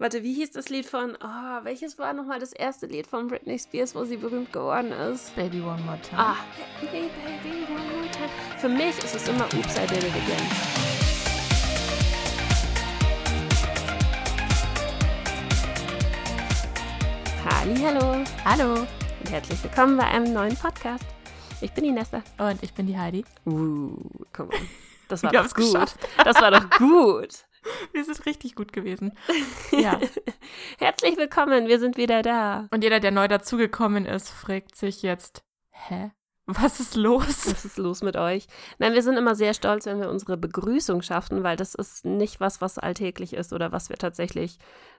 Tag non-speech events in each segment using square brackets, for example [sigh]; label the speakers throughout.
Speaker 1: Warte, wie hieß das Lied von, oh, welches war nochmal das erste Lied von Britney Spears, wo sie berühmt geworden ist?
Speaker 2: Baby One More Time.
Speaker 1: Ah, hey baby, one more time. Für mich ist es immer Oops, I did it again. Hallo
Speaker 2: Hallo.
Speaker 1: und herzlich willkommen bei einem neuen Podcast. Ich bin die Nessa.
Speaker 2: Und ich bin die Heidi.
Speaker 1: Uh, komm on. Das war doch gut.
Speaker 2: geschafft.
Speaker 1: Das war doch gut. [laughs]
Speaker 2: Wir sind richtig gut gewesen. [laughs] Ja.
Speaker 1: Herzlich willkommen, wir sind wieder da.
Speaker 2: Und jeder, der neu dazugekommen ist, fragt sich jetzt, hä? Was ist los?
Speaker 1: Was ist los mit euch? Nein, wir sind immer sehr stolz, wenn wir unsere Begrüßung schaffen, weil das ist nicht was, was alltäglich ist oder was wir tatsächlich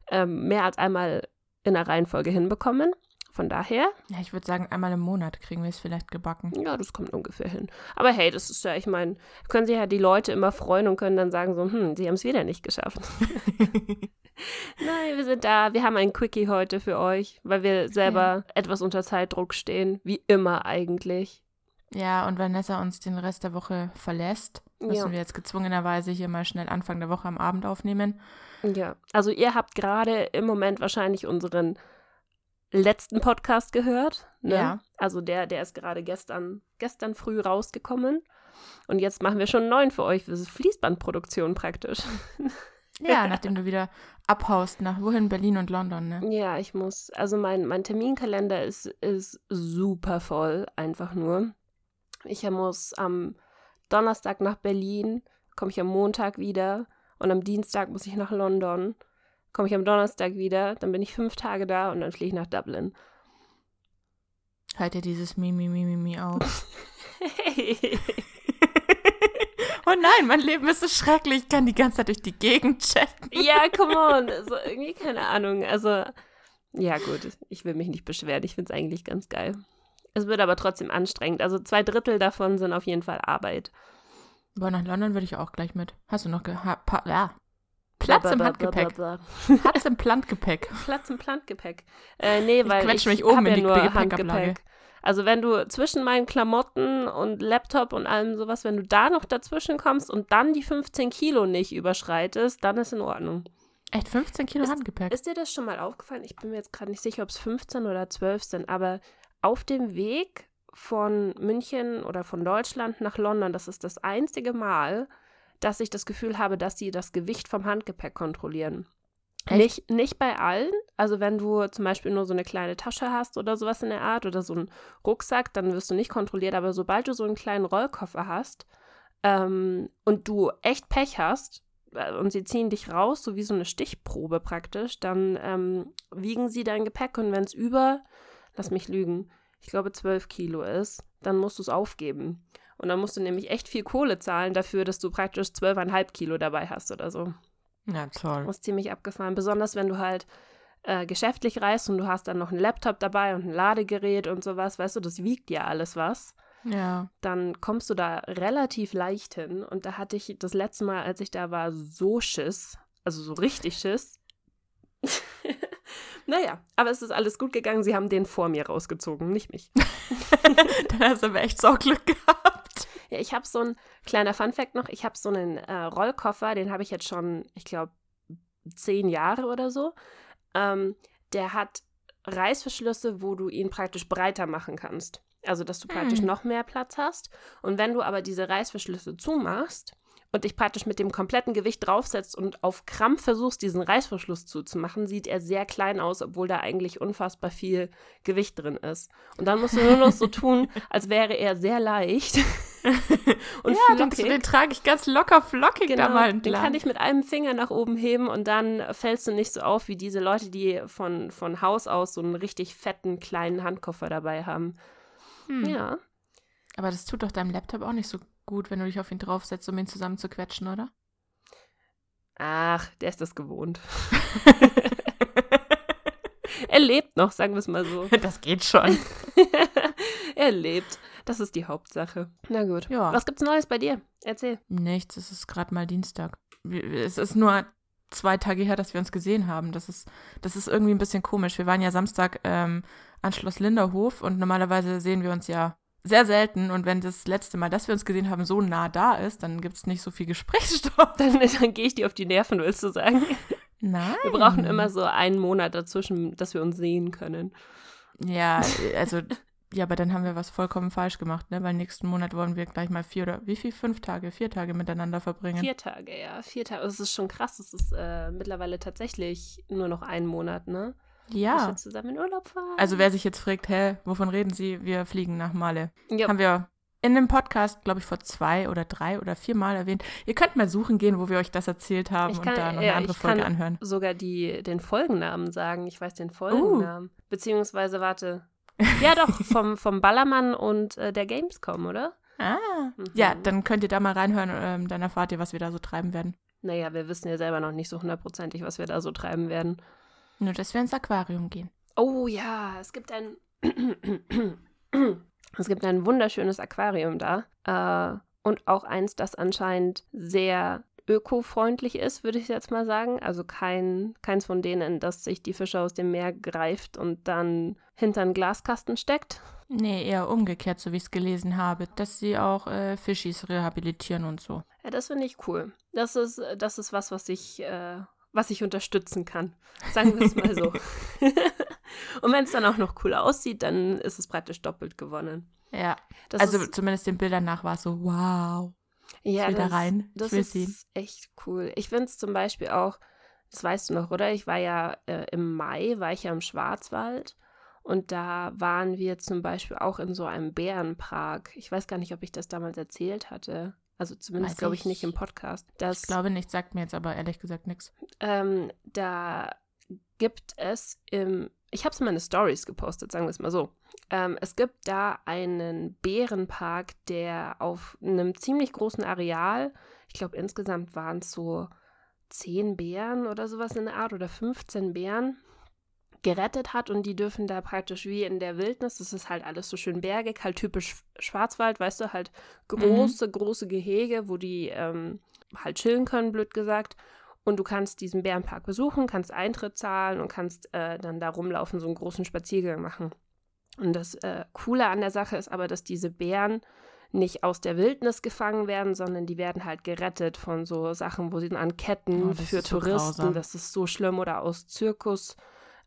Speaker 1: ähm, mehr als einmal in der Reihenfolge hinbekommen. Von daher,
Speaker 2: Ja, ich würde sagen, einmal im Monat kriegen wir es vielleicht gebacken.
Speaker 1: ja, das kommt ungefähr hin. Aber hey, das ist ja, ich meine, können sich ja die Leute immer freuen und können dann sagen so, hm, sie haben es wieder nicht geschafft. [laughs] [laughs] Nein, wir sind da. Wir haben ein Quickie heute für euch, weil wir selber etwas unter Zeitdruck stehen, wie immer eigentlich.
Speaker 2: Ja, und Vanessa uns den Rest der Woche verlässt, müssen
Speaker 1: Ja.
Speaker 2: wir jetzt gezwungenerweise hier mal schnell Anfang der Woche am Abend aufnehmen.
Speaker 1: Ja, also ihr habt gerade im Moment wahrscheinlich unseren letzten Podcast gehört. Ne?
Speaker 2: Ja.
Speaker 1: Also der, der ist gerade gestern, gestern früh rausgekommen. Und jetzt machen wir schon einen neuen für euch. Das ist Fließbandproduktion praktisch. [laughs]
Speaker 2: Ja, [laughs] nachdem du wieder abhaust nach wohin? Berlin und London, ne?
Speaker 1: Ja, ich muss, also mein, mein Terminkalender ist, ist super voll, einfach nur. Ich muss am Donnerstag nach Berlin, komme ich am Montag wieder und am Dienstag muss ich nach London, komme ich am Donnerstag wieder, dann bin ich fünf Tage da und dann fliege ich nach Dublin.
Speaker 2: Halt dir dieses Mimi, Mimi, Mimi auf.
Speaker 1: Hey. [laughs]
Speaker 2: oh nein, mein Leben ist so schrecklich. Ich kann die ganze Zeit durch die Gegend chatten.
Speaker 1: ja, come on. [laughs] Also irgendwie keine Ahnung. Also, ja, gut, ich will mich nicht beschweren. Ich finde es eigentlich ganz geil. Es wird aber trotzdem anstrengend. Also zwei Drittel davon sind auf jeden Fall Arbeit.
Speaker 2: Boah, nach London würde ich auch gleich mit. Hast du noch ge ha ja. Platz im Handgepäck. Platz im Plantgepäck. [laughs]
Speaker 1: Platz im Handgepäck. Äh, nee,
Speaker 2: Ich
Speaker 1: weil
Speaker 2: quetsche
Speaker 1: ich
Speaker 2: mich oben
Speaker 1: hab
Speaker 2: in
Speaker 1: ja
Speaker 2: die
Speaker 1: nur. Handgepäck. Also wenn du zwischen meinen Klamotten und Laptop und allem sowas, wenn du da noch dazwischen kommst und dann die 15 Kilo nicht überschreitest, dann ist in Ordnung.
Speaker 2: Echt 15 Kilo Handgepäck.
Speaker 1: Ist dir das schon mal aufgefallen? Ich bin mir jetzt gerade nicht sicher, ob es 15 oder 12 sind, aber auf dem Weg von München oder von Deutschland nach London, das ist das einzige Mal, dass ich das Gefühl habe, dass sie das Gewicht vom Handgepäck kontrollieren.
Speaker 2: Echt?
Speaker 1: Nicht, nicht bei allen. Also wenn du zum Beispiel nur so eine kleine Tasche hast oder sowas in der Art oder so einen Rucksack, dann wirst du nicht kontrolliert. Aber sobald du so einen kleinen Rollkoffer hast ähm, und du echt Pech hast äh, und sie ziehen dich raus, so wie so eine Stichprobe praktisch, dann ähm, wiegen sie dein Gepäck und wenn es über, lass mich lügen, ich glaube 12 Kilo ist, dann musst du es aufgeben. Und dann musst du nämlich echt viel Kohle zahlen dafür, dass du praktisch 12,5 Kilo dabei hast oder so.
Speaker 2: Ja, toll.
Speaker 1: Das ist ziemlich abgefahren. Besonders wenn du halt äh, geschäftlich reist und du hast dann noch einen Laptop dabei und ein Ladegerät und sowas, weißt du, das wiegt ja alles was.
Speaker 2: Ja.
Speaker 1: Dann kommst du da relativ leicht hin. Und da hatte ich das letzte Mal, als ich da war, so Schiss. Also so richtig Schiss. [laughs] naja, aber es ist alles gut gegangen. Sie haben den vor mir rausgezogen, nicht mich. [laughs]
Speaker 2: Dann hast du aber echt Sorglück gehabt.
Speaker 1: Ja, ich habe so ein kleiner Funfact noch. Ich habe so einen äh, Rollkoffer, den habe ich jetzt schon, ich glaube, zehn Jahre oder so. Ähm, der hat Reißverschlüsse, wo du ihn praktisch breiter machen kannst. Also, dass du praktisch
Speaker 2: Hm.
Speaker 1: noch mehr Platz hast. Und wenn du aber diese Reißverschlüsse zumachst und dich praktisch mit dem kompletten Gewicht draufsetzt und auf Krampf versuchst, diesen Reißverschluss zuzumachen, sieht er sehr klein aus, obwohl da eigentlich unfassbar viel Gewicht drin ist. Und dann musst du nur noch so tun, [laughs] als wäre er sehr leicht. [laughs] und
Speaker 2: ja, den,
Speaker 1: flockig.
Speaker 2: den trage ich ganz locker flockig da
Speaker 1: Genau,
Speaker 2: mal
Speaker 1: den
Speaker 2: entlang.
Speaker 1: kann ich mit einem Finger nach oben heben und dann fällst du nicht so auf wie diese Leute, die von, von Haus aus so einen richtig fetten kleinen Handkoffer dabei haben.
Speaker 2: Hm.
Speaker 1: Ja.
Speaker 2: Aber das tut doch deinem Laptop auch nicht so gut, wenn du dich auf ihn draufsetzt, um ihn zusammenzuquetschen, oder?
Speaker 1: Ach, der ist das gewohnt. [laughs] [laughs] er lebt noch, sagen wir es mal so.
Speaker 2: Das geht schon.
Speaker 1: er lebt. Das ist die Hauptsache. Na gut.
Speaker 2: Ja.
Speaker 1: Was gibt's Neues bei dir? Erzähl.
Speaker 2: Nichts, es ist gerade mal Dienstag. Es ist nur zwei Tage her, dass wir uns gesehen haben. Das ist, das ist irgendwie ein bisschen komisch. Wir waren ja Samstag ähm, an Schloss Linderhof und normalerweise sehen wir uns ja sehr selten. Und wenn das letzte Mal, dass wir uns gesehen haben, so nah da ist, dann gibt es nicht so viel Gesprächsstoff. [laughs]
Speaker 1: Dann, dann gehe ich dir auf die Nerven, willst du sagen.
Speaker 2: Nein.
Speaker 1: Wir brauchen immer so einen Monat dazwischen, dass wir uns sehen können.
Speaker 2: Ja, also, ja, aber dann haben wir was vollkommen falsch gemacht, ne? Weil nächsten Monat wollen wir gleich mal vier oder wie viel? Fünf Tage, vier Tage miteinander verbringen.
Speaker 1: Vier Tage, ja. Vier Tage. Das ist schon krass. Es ist äh, mittlerweile tatsächlich nur noch ein Monat, ne?
Speaker 2: Ja.
Speaker 1: wir zusammen in Urlaub fahren.
Speaker 2: Also wer sich jetzt fragt, hä, wovon reden Sie? Wir fliegen nach Male.
Speaker 1: ja,
Speaker 2: Haben wir in dem Podcast, glaube ich, vor zwei oder drei oder vier Mal erwähnt. Ihr könnt mal suchen gehen, wo wir euch das erzählt haben
Speaker 1: Ich
Speaker 2: und
Speaker 1: kann-
Speaker 2: da noch
Speaker 1: ja,
Speaker 2: eine andere
Speaker 1: ich
Speaker 2: Folge
Speaker 1: kann-
Speaker 2: anhören.
Speaker 1: sogar die, den Folgennamen sagen. Ich weiß den
Speaker 2: Uh.
Speaker 1: Folgennamen. Beziehungsweise, warte. Ja, doch, vom, vom Ballermann und äh, der Gamescom, oder?
Speaker 2: Ah.
Speaker 1: Mhm.
Speaker 2: Ja, dann könnt ihr da mal reinhören, ähm, dann erfahrt ihr, was wir da so treiben werden.
Speaker 1: Naja, wir wissen ja selber noch nicht so hundertprozentig, was wir da so treiben werden.
Speaker 2: Nur, dass wir ins Aquarium gehen.
Speaker 1: Oh ja, es gibt ein. [clears throat] es gibt ein wunderschönes Aquarium da. Äh, und auch eins, das anscheinend sehr ökofreundlich ist, würde ich jetzt mal sagen. Also kein, keins von denen, das sich die Fische aus dem Meer greift und dann hinter einen Glaskasten steckt.
Speaker 2: Nee, eher umgekehrt, so wie ich es gelesen habe, dass sie auch äh, Fischis rehabilitieren und so.
Speaker 1: Ja, das finde ich cool. Das ist, das ist was, was ich, äh, was ich unterstützen kann. Sagen wir es mal so. [laughs] [laughs] und wenn es dann auch noch cool aussieht, dann ist es praktisch doppelt gewonnen.
Speaker 2: Ja,
Speaker 1: Das
Speaker 2: also zumindest den Bildern nach war es so, wow.
Speaker 1: Ja,
Speaker 2: ich will da
Speaker 1: das,
Speaker 2: rein. Ich
Speaker 1: Das ist
Speaker 2: sehen.
Speaker 1: echt cool. Ich finde es zum Beispiel auch, das weißt du noch, oder? Ich war ja äh, im Mai, war ich ja im Schwarzwald und da waren wir zum Beispiel auch in so einem Bärenpark. Ich weiß gar nicht, ob ich das damals erzählt hatte. Also zumindest glaube ich
Speaker 2: ich.
Speaker 1: nicht im Podcast. Das,
Speaker 2: Ich glaube nicht, sagt mir jetzt aber ehrlich gesagt nichts.
Speaker 1: ähm, da gibt es im, ich habe es in meine Stories gepostet, sagen wir es mal so. Ähm, es gibt da einen Bärenpark, der auf einem ziemlich großen Areal, ich glaube insgesamt waren es so 10 Bären oder sowas in der Art oder 15 Bären gerettet hat und die dürfen da praktisch wie in der Wildnis, das ist halt alles so schön bergig, halt typisch Schwarzwald, weißt du, halt große, große Gehege, wo die ähm, halt chillen können, blöd gesagt. Und du kannst diesen Bärenpark besuchen, kannst Eintritt zahlen und kannst äh, dann da rumlaufen, so einen großen Spaziergang machen. Und das äh, Coole an der Sache ist aber, dass diese Bären nicht aus der Wildnis gefangen werden, sondern die werden halt gerettet von so Sachen, wo sie dann an Ketten
Speaker 2: Oh,
Speaker 1: für
Speaker 2: ist so
Speaker 1: Touristen,
Speaker 2: grausam.
Speaker 1: das ist so schlimm, oder aus Zirkus,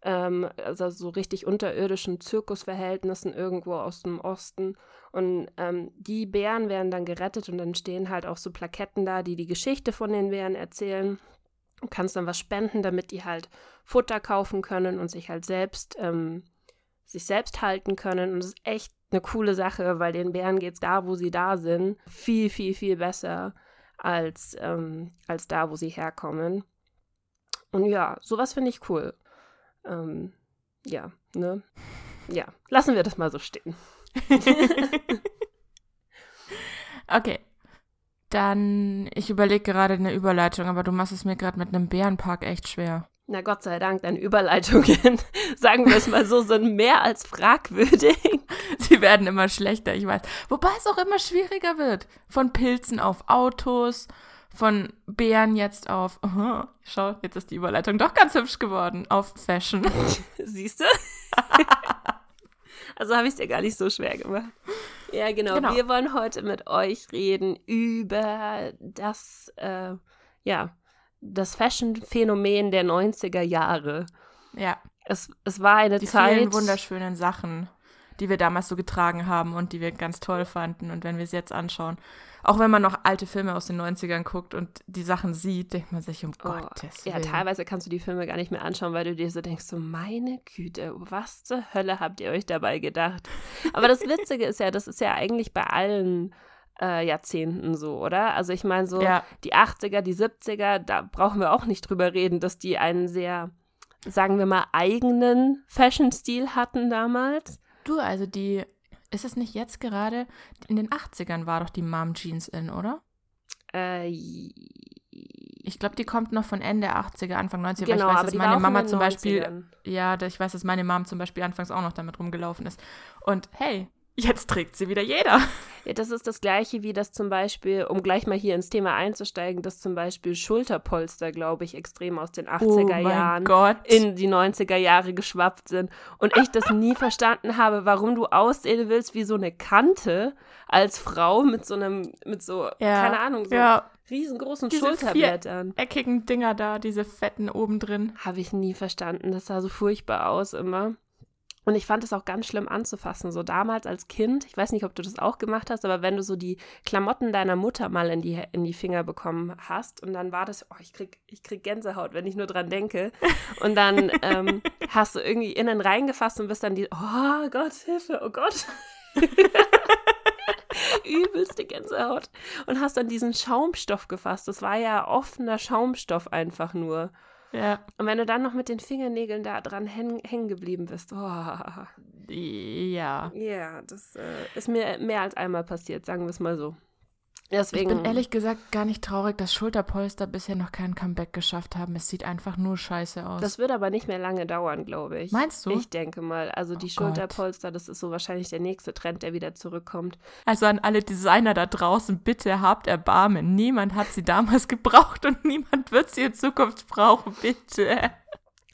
Speaker 1: ähm, also so richtig unterirdischen Zirkusverhältnissen irgendwo aus dem Osten. Und ähm, die Bären werden dann gerettet und dann stehen halt auch so Plaketten da, die die Geschichte von den Bären erzählen. Du kannst dann was spenden, damit die halt Futter kaufen können und sich halt selbst, ähm, sich selbst halten können. Und das ist echt eine coole Sache, weil den Bären geht es da, wo sie da sind, viel, viel, viel besser als, ähm, als da, wo sie herkommen. Und ja, sowas finde ich cool. Ähm, ja, ne? Ja, lassen wir das mal so stehen. [laughs]
Speaker 2: Okay. Dann, ich überlege gerade eine Überleitung, aber du machst es mir gerade mit einem Bärenpark echt schwer.
Speaker 1: Na Gott sei Dank, deine Überleitungen, [laughs] sagen wir es mal so, sind mehr als fragwürdig. [laughs]
Speaker 2: Sie werden immer schlechter, ich weiß. Wobei es auch immer schwieriger wird. Von Pilzen auf Autos, von Bären jetzt auf, aha, schau, jetzt ist die Überleitung doch ganz hübsch geworden, auf Fashion. [laughs]
Speaker 1: Siehst du? also habe ich es dir gar nicht so schwer gemacht. Ja, genau.
Speaker 2: Genau.
Speaker 1: Wir wollen heute mit euch reden über das, äh, ja, das Fashion-Phänomen der 90er Jahre.
Speaker 2: Ja,
Speaker 1: Es, es war eine
Speaker 2: die
Speaker 1: Zeit.
Speaker 2: vielen wunderschönen Sachen, die wir damals so getragen haben und die wir ganz toll fanden. Und wenn wir es jetzt anschauen, auch wenn man noch alte Filme aus den 90ern guckt und die Sachen sieht, denkt man sich, um
Speaker 1: Oh,
Speaker 2: Gottes
Speaker 1: ja,
Speaker 2: Willen.
Speaker 1: teilweise kannst du die Filme gar nicht mehr anschauen, weil du dir so denkst, so meine Güte, was zur Hölle habt ihr euch dabei gedacht? Aber das Witzige ist ja, das ist ja eigentlich bei allen äh, Jahrzehnten so, oder? Also ich meine so,
Speaker 2: Ja,
Speaker 1: die 80er, die 70er, da brauchen wir auch nicht drüber reden, dass die einen sehr, sagen wir mal, eigenen Fashion-Stil hatten damals.
Speaker 2: Du, also die, ist es nicht jetzt gerade, in den 80ern war doch die Mom Jeans in, oder?
Speaker 1: Äh,
Speaker 2: Ich glaube, die kommt noch von Ende 80er, Anfang 90er.
Speaker 1: genau,
Speaker 2: ich weiß, dass meine Mama zum Beispiel,
Speaker 1: 90ern.
Speaker 2: ja, ich weiß, dass meine Mom zum Beispiel anfangs auch noch damit rumgelaufen ist. Und hey, jetzt trägt sie wieder jeder.
Speaker 1: Ja, das ist das gleiche wie das zum Beispiel, um gleich mal hier ins Thema einzusteigen, dass zum Beispiel Schulterpolster, glaube ich, extrem aus den 80er
Speaker 2: oh
Speaker 1: Jahren
Speaker 2: Gott.
Speaker 1: in die 90er Jahre geschwappt sind. Und ich das nie verstanden habe, warum du aussehen willst wie so eine Kante als Frau mit so einem, mit so,
Speaker 2: Ja,
Speaker 1: keine Ahnung, so
Speaker 2: ja.
Speaker 1: riesengroßen
Speaker 2: Diese
Speaker 1: Schulterblättern.
Speaker 2: eckigen Dinger da, diese fetten oben drin.
Speaker 1: Habe ich nie verstanden. Das sah so furchtbar aus immer. Und ich fand es auch ganz schlimm anzufassen. So damals als Kind, ich weiß nicht, ob du das auch gemacht hast, aber wenn du so die Klamotten deiner Mutter mal in die, in die Finger bekommen hast und dann war das, oh, ich krieg, ich krieg Gänsehaut, wenn ich nur dran denke. Und dann ähm, [laughs] hast du irgendwie innen reingefasst und bist dann die, oh Gott, Hilfe, oh Gott. [laughs] Übelste Gänsehaut. Und hast dann diesen Schaumstoff gefasst. Das war ja offener Schaumstoff einfach nur.
Speaker 2: Ja.
Speaker 1: Und wenn du dann noch mit den Fingernägeln da dran hängen, hängen geblieben bist, oh.
Speaker 2: Ja.
Speaker 1: Ja, das äh, ist mir mehr als einmal passiert, sagen wir es mal so. Deswegen,
Speaker 2: Ich bin ehrlich gesagt gar nicht traurig, dass Schulterpolster bisher noch kein Comeback geschafft haben. Es sieht einfach nur scheiße aus.
Speaker 1: das wird aber nicht mehr lange dauern, glaube ich.
Speaker 2: Meinst du?
Speaker 1: Ich denke mal. Also die
Speaker 2: Oh.
Speaker 1: Schulterpolster, das ist so wahrscheinlich der nächste Trend, der wieder zurückkommt.
Speaker 2: Also an alle Designer da draußen, bitte habt Erbarmen. Niemand hat sie damals [laughs] gebraucht und niemand wird sie in Zukunft brauchen, bitte.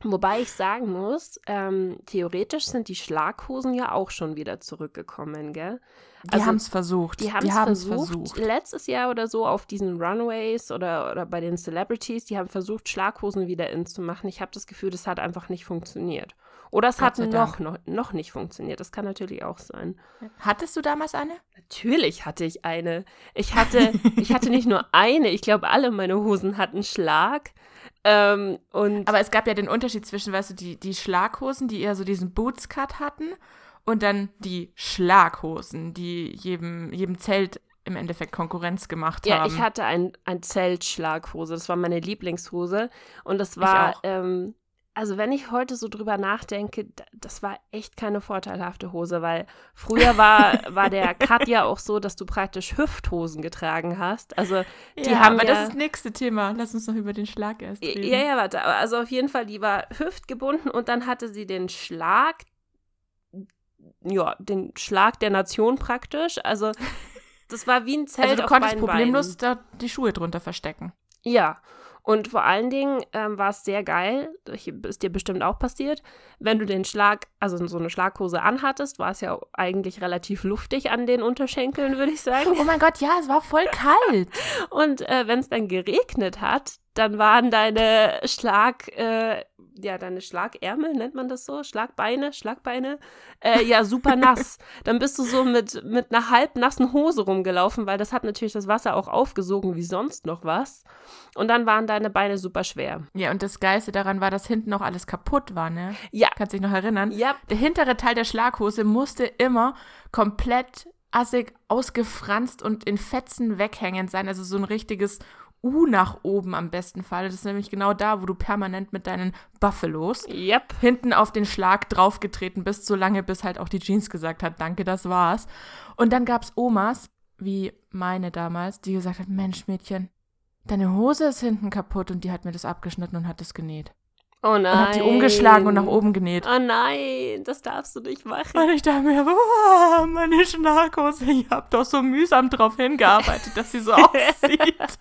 Speaker 1: Wobei ich sagen muss, ähm, theoretisch sind die Schlaghosen ja auch schon wieder zurückgekommen, gell?
Speaker 2: Die
Speaker 1: Also,
Speaker 2: haben es versucht.
Speaker 1: Die haben es
Speaker 2: haben's
Speaker 1: versucht, letztes Jahr oder so auf diesen Runways oder, oder bei den Celebrities, die haben versucht, Schlaghosen wieder in zu machen. Ich habe das Gefühl, das hat einfach nicht funktioniert. Oder es
Speaker 2: Gott
Speaker 1: hat noch, noch, noch nicht funktioniert. Das kann natürlich auch sein.
Speaker 2: Hattest du damals eine?
Speaker 1: Natürlich hatte ich eine. Ich hatte, ich hatte nicht nur [laughs] eine, ich glaube, alle meine Hosen hatten Schlag. Ähm, und
Speaker 2: Aber es gab ja den Unterschied zwischen, weißt du, die, die Schlaghosen, die eher so diesen Bootscut hatten und dann die Schlaghosen, die jedem, jedem Zelt im Endeffekt Konkurrenz gemacht
Speaker 1: Ja,
Speaker 2: haben.
Speaker 1: ich hatte ein, ein Zeltschlaghose. Das war meine Lieblingshose. Und das war, ähm, also wenn ich heute so drüber nachdenke, das war echt keine vorteilhafte Hose, weil früher war, [laughs] war der Cut ja auch so, dass du praktisch Hüfthosen getragen hast. Also die
Speaker 2: ja,
Speaker 1: haben
Speaker 2: aber
Speaker 1: ja,
Speaker 2: das ist das nächste Thema. Lass uns noch über den Schlag erst reden.
Speaker 1: ja, ja, warte. Also auf jeden Fall, die war hüftgebunden und dann hatte sie den Schlag, ja, den Schlag der Nation praktisch. Also das war wie ein Zelt
Speaker 2: Also du konntest problemlos
Speaker 1: Beinen.
Speaker 2: da die Schuhe drunter verstecken.
Speaker 1: Ja, und vor allen Dingen ähm, war es sehr geil, ist dir bestimmt auch passiert, wenn du den Schlag, also so eine Schlaghose anhattest, war es ja eigentlich relativ luftig an den Unterschenkeln, würde ich sagen.
Speaker 2: Oh mein Gott, ja, es war voll kalt. [laughs]
Speaker 1: Und äh, wenn es dann geregnet hat, dann waren deine Schlag, äh, ja, deine Schlagärmel, nennt man das so? Schlagbeine, Schlagbeine, äh, ja, super nass. [laughs] dann bist du so mit, mit einer halbnassen Hose rumgelaufen, weil das hat natürlich das Wasser auch aufgesogen wie sonst noch was. Und dann waren deine Beine super schwer.
Speaker 2: Ja, und das Geilste daran war, dass hinten auch alles kaputt war, ne?
Speaker 1: Ja,
Speaker 2: Kannst dich noch erinnern?
Speaker 1: ja,
Speaker 2: Der hintere Teil der Schlaghose musste immer komplett assig ausgefranst und in Fetzen weghängend sein. Also so ein richtiges U nach oben am besten Fall. Das ist nämlich genau da, wo du permanent mit deinen Buffalos
Speaker 1: yep.
Speaker 2: hinten auf den Schlag draufgetreten bist, solange bis halt auch die Jeans gesagt hat, danke, das war's. Und dann gab's Omas, wie meine damals, die gesagt hat, Mensch, Mädchen, deine Hose ist hinten kaputt und die hat mir das abgeschnitten und hat das genäht.
Speaker 1: Oh nein.
Speaker 2: Und hat die umgeschlagen und nach oben genäht.
Speaker 1: Oh nein, das darfst du nicht machen.
Speaker 2: Und ich dachte mir, wow, meine Schlaghose, ich hab doch so mühsam drauf hingearbeitet, dass sie so [laughs] aussieht.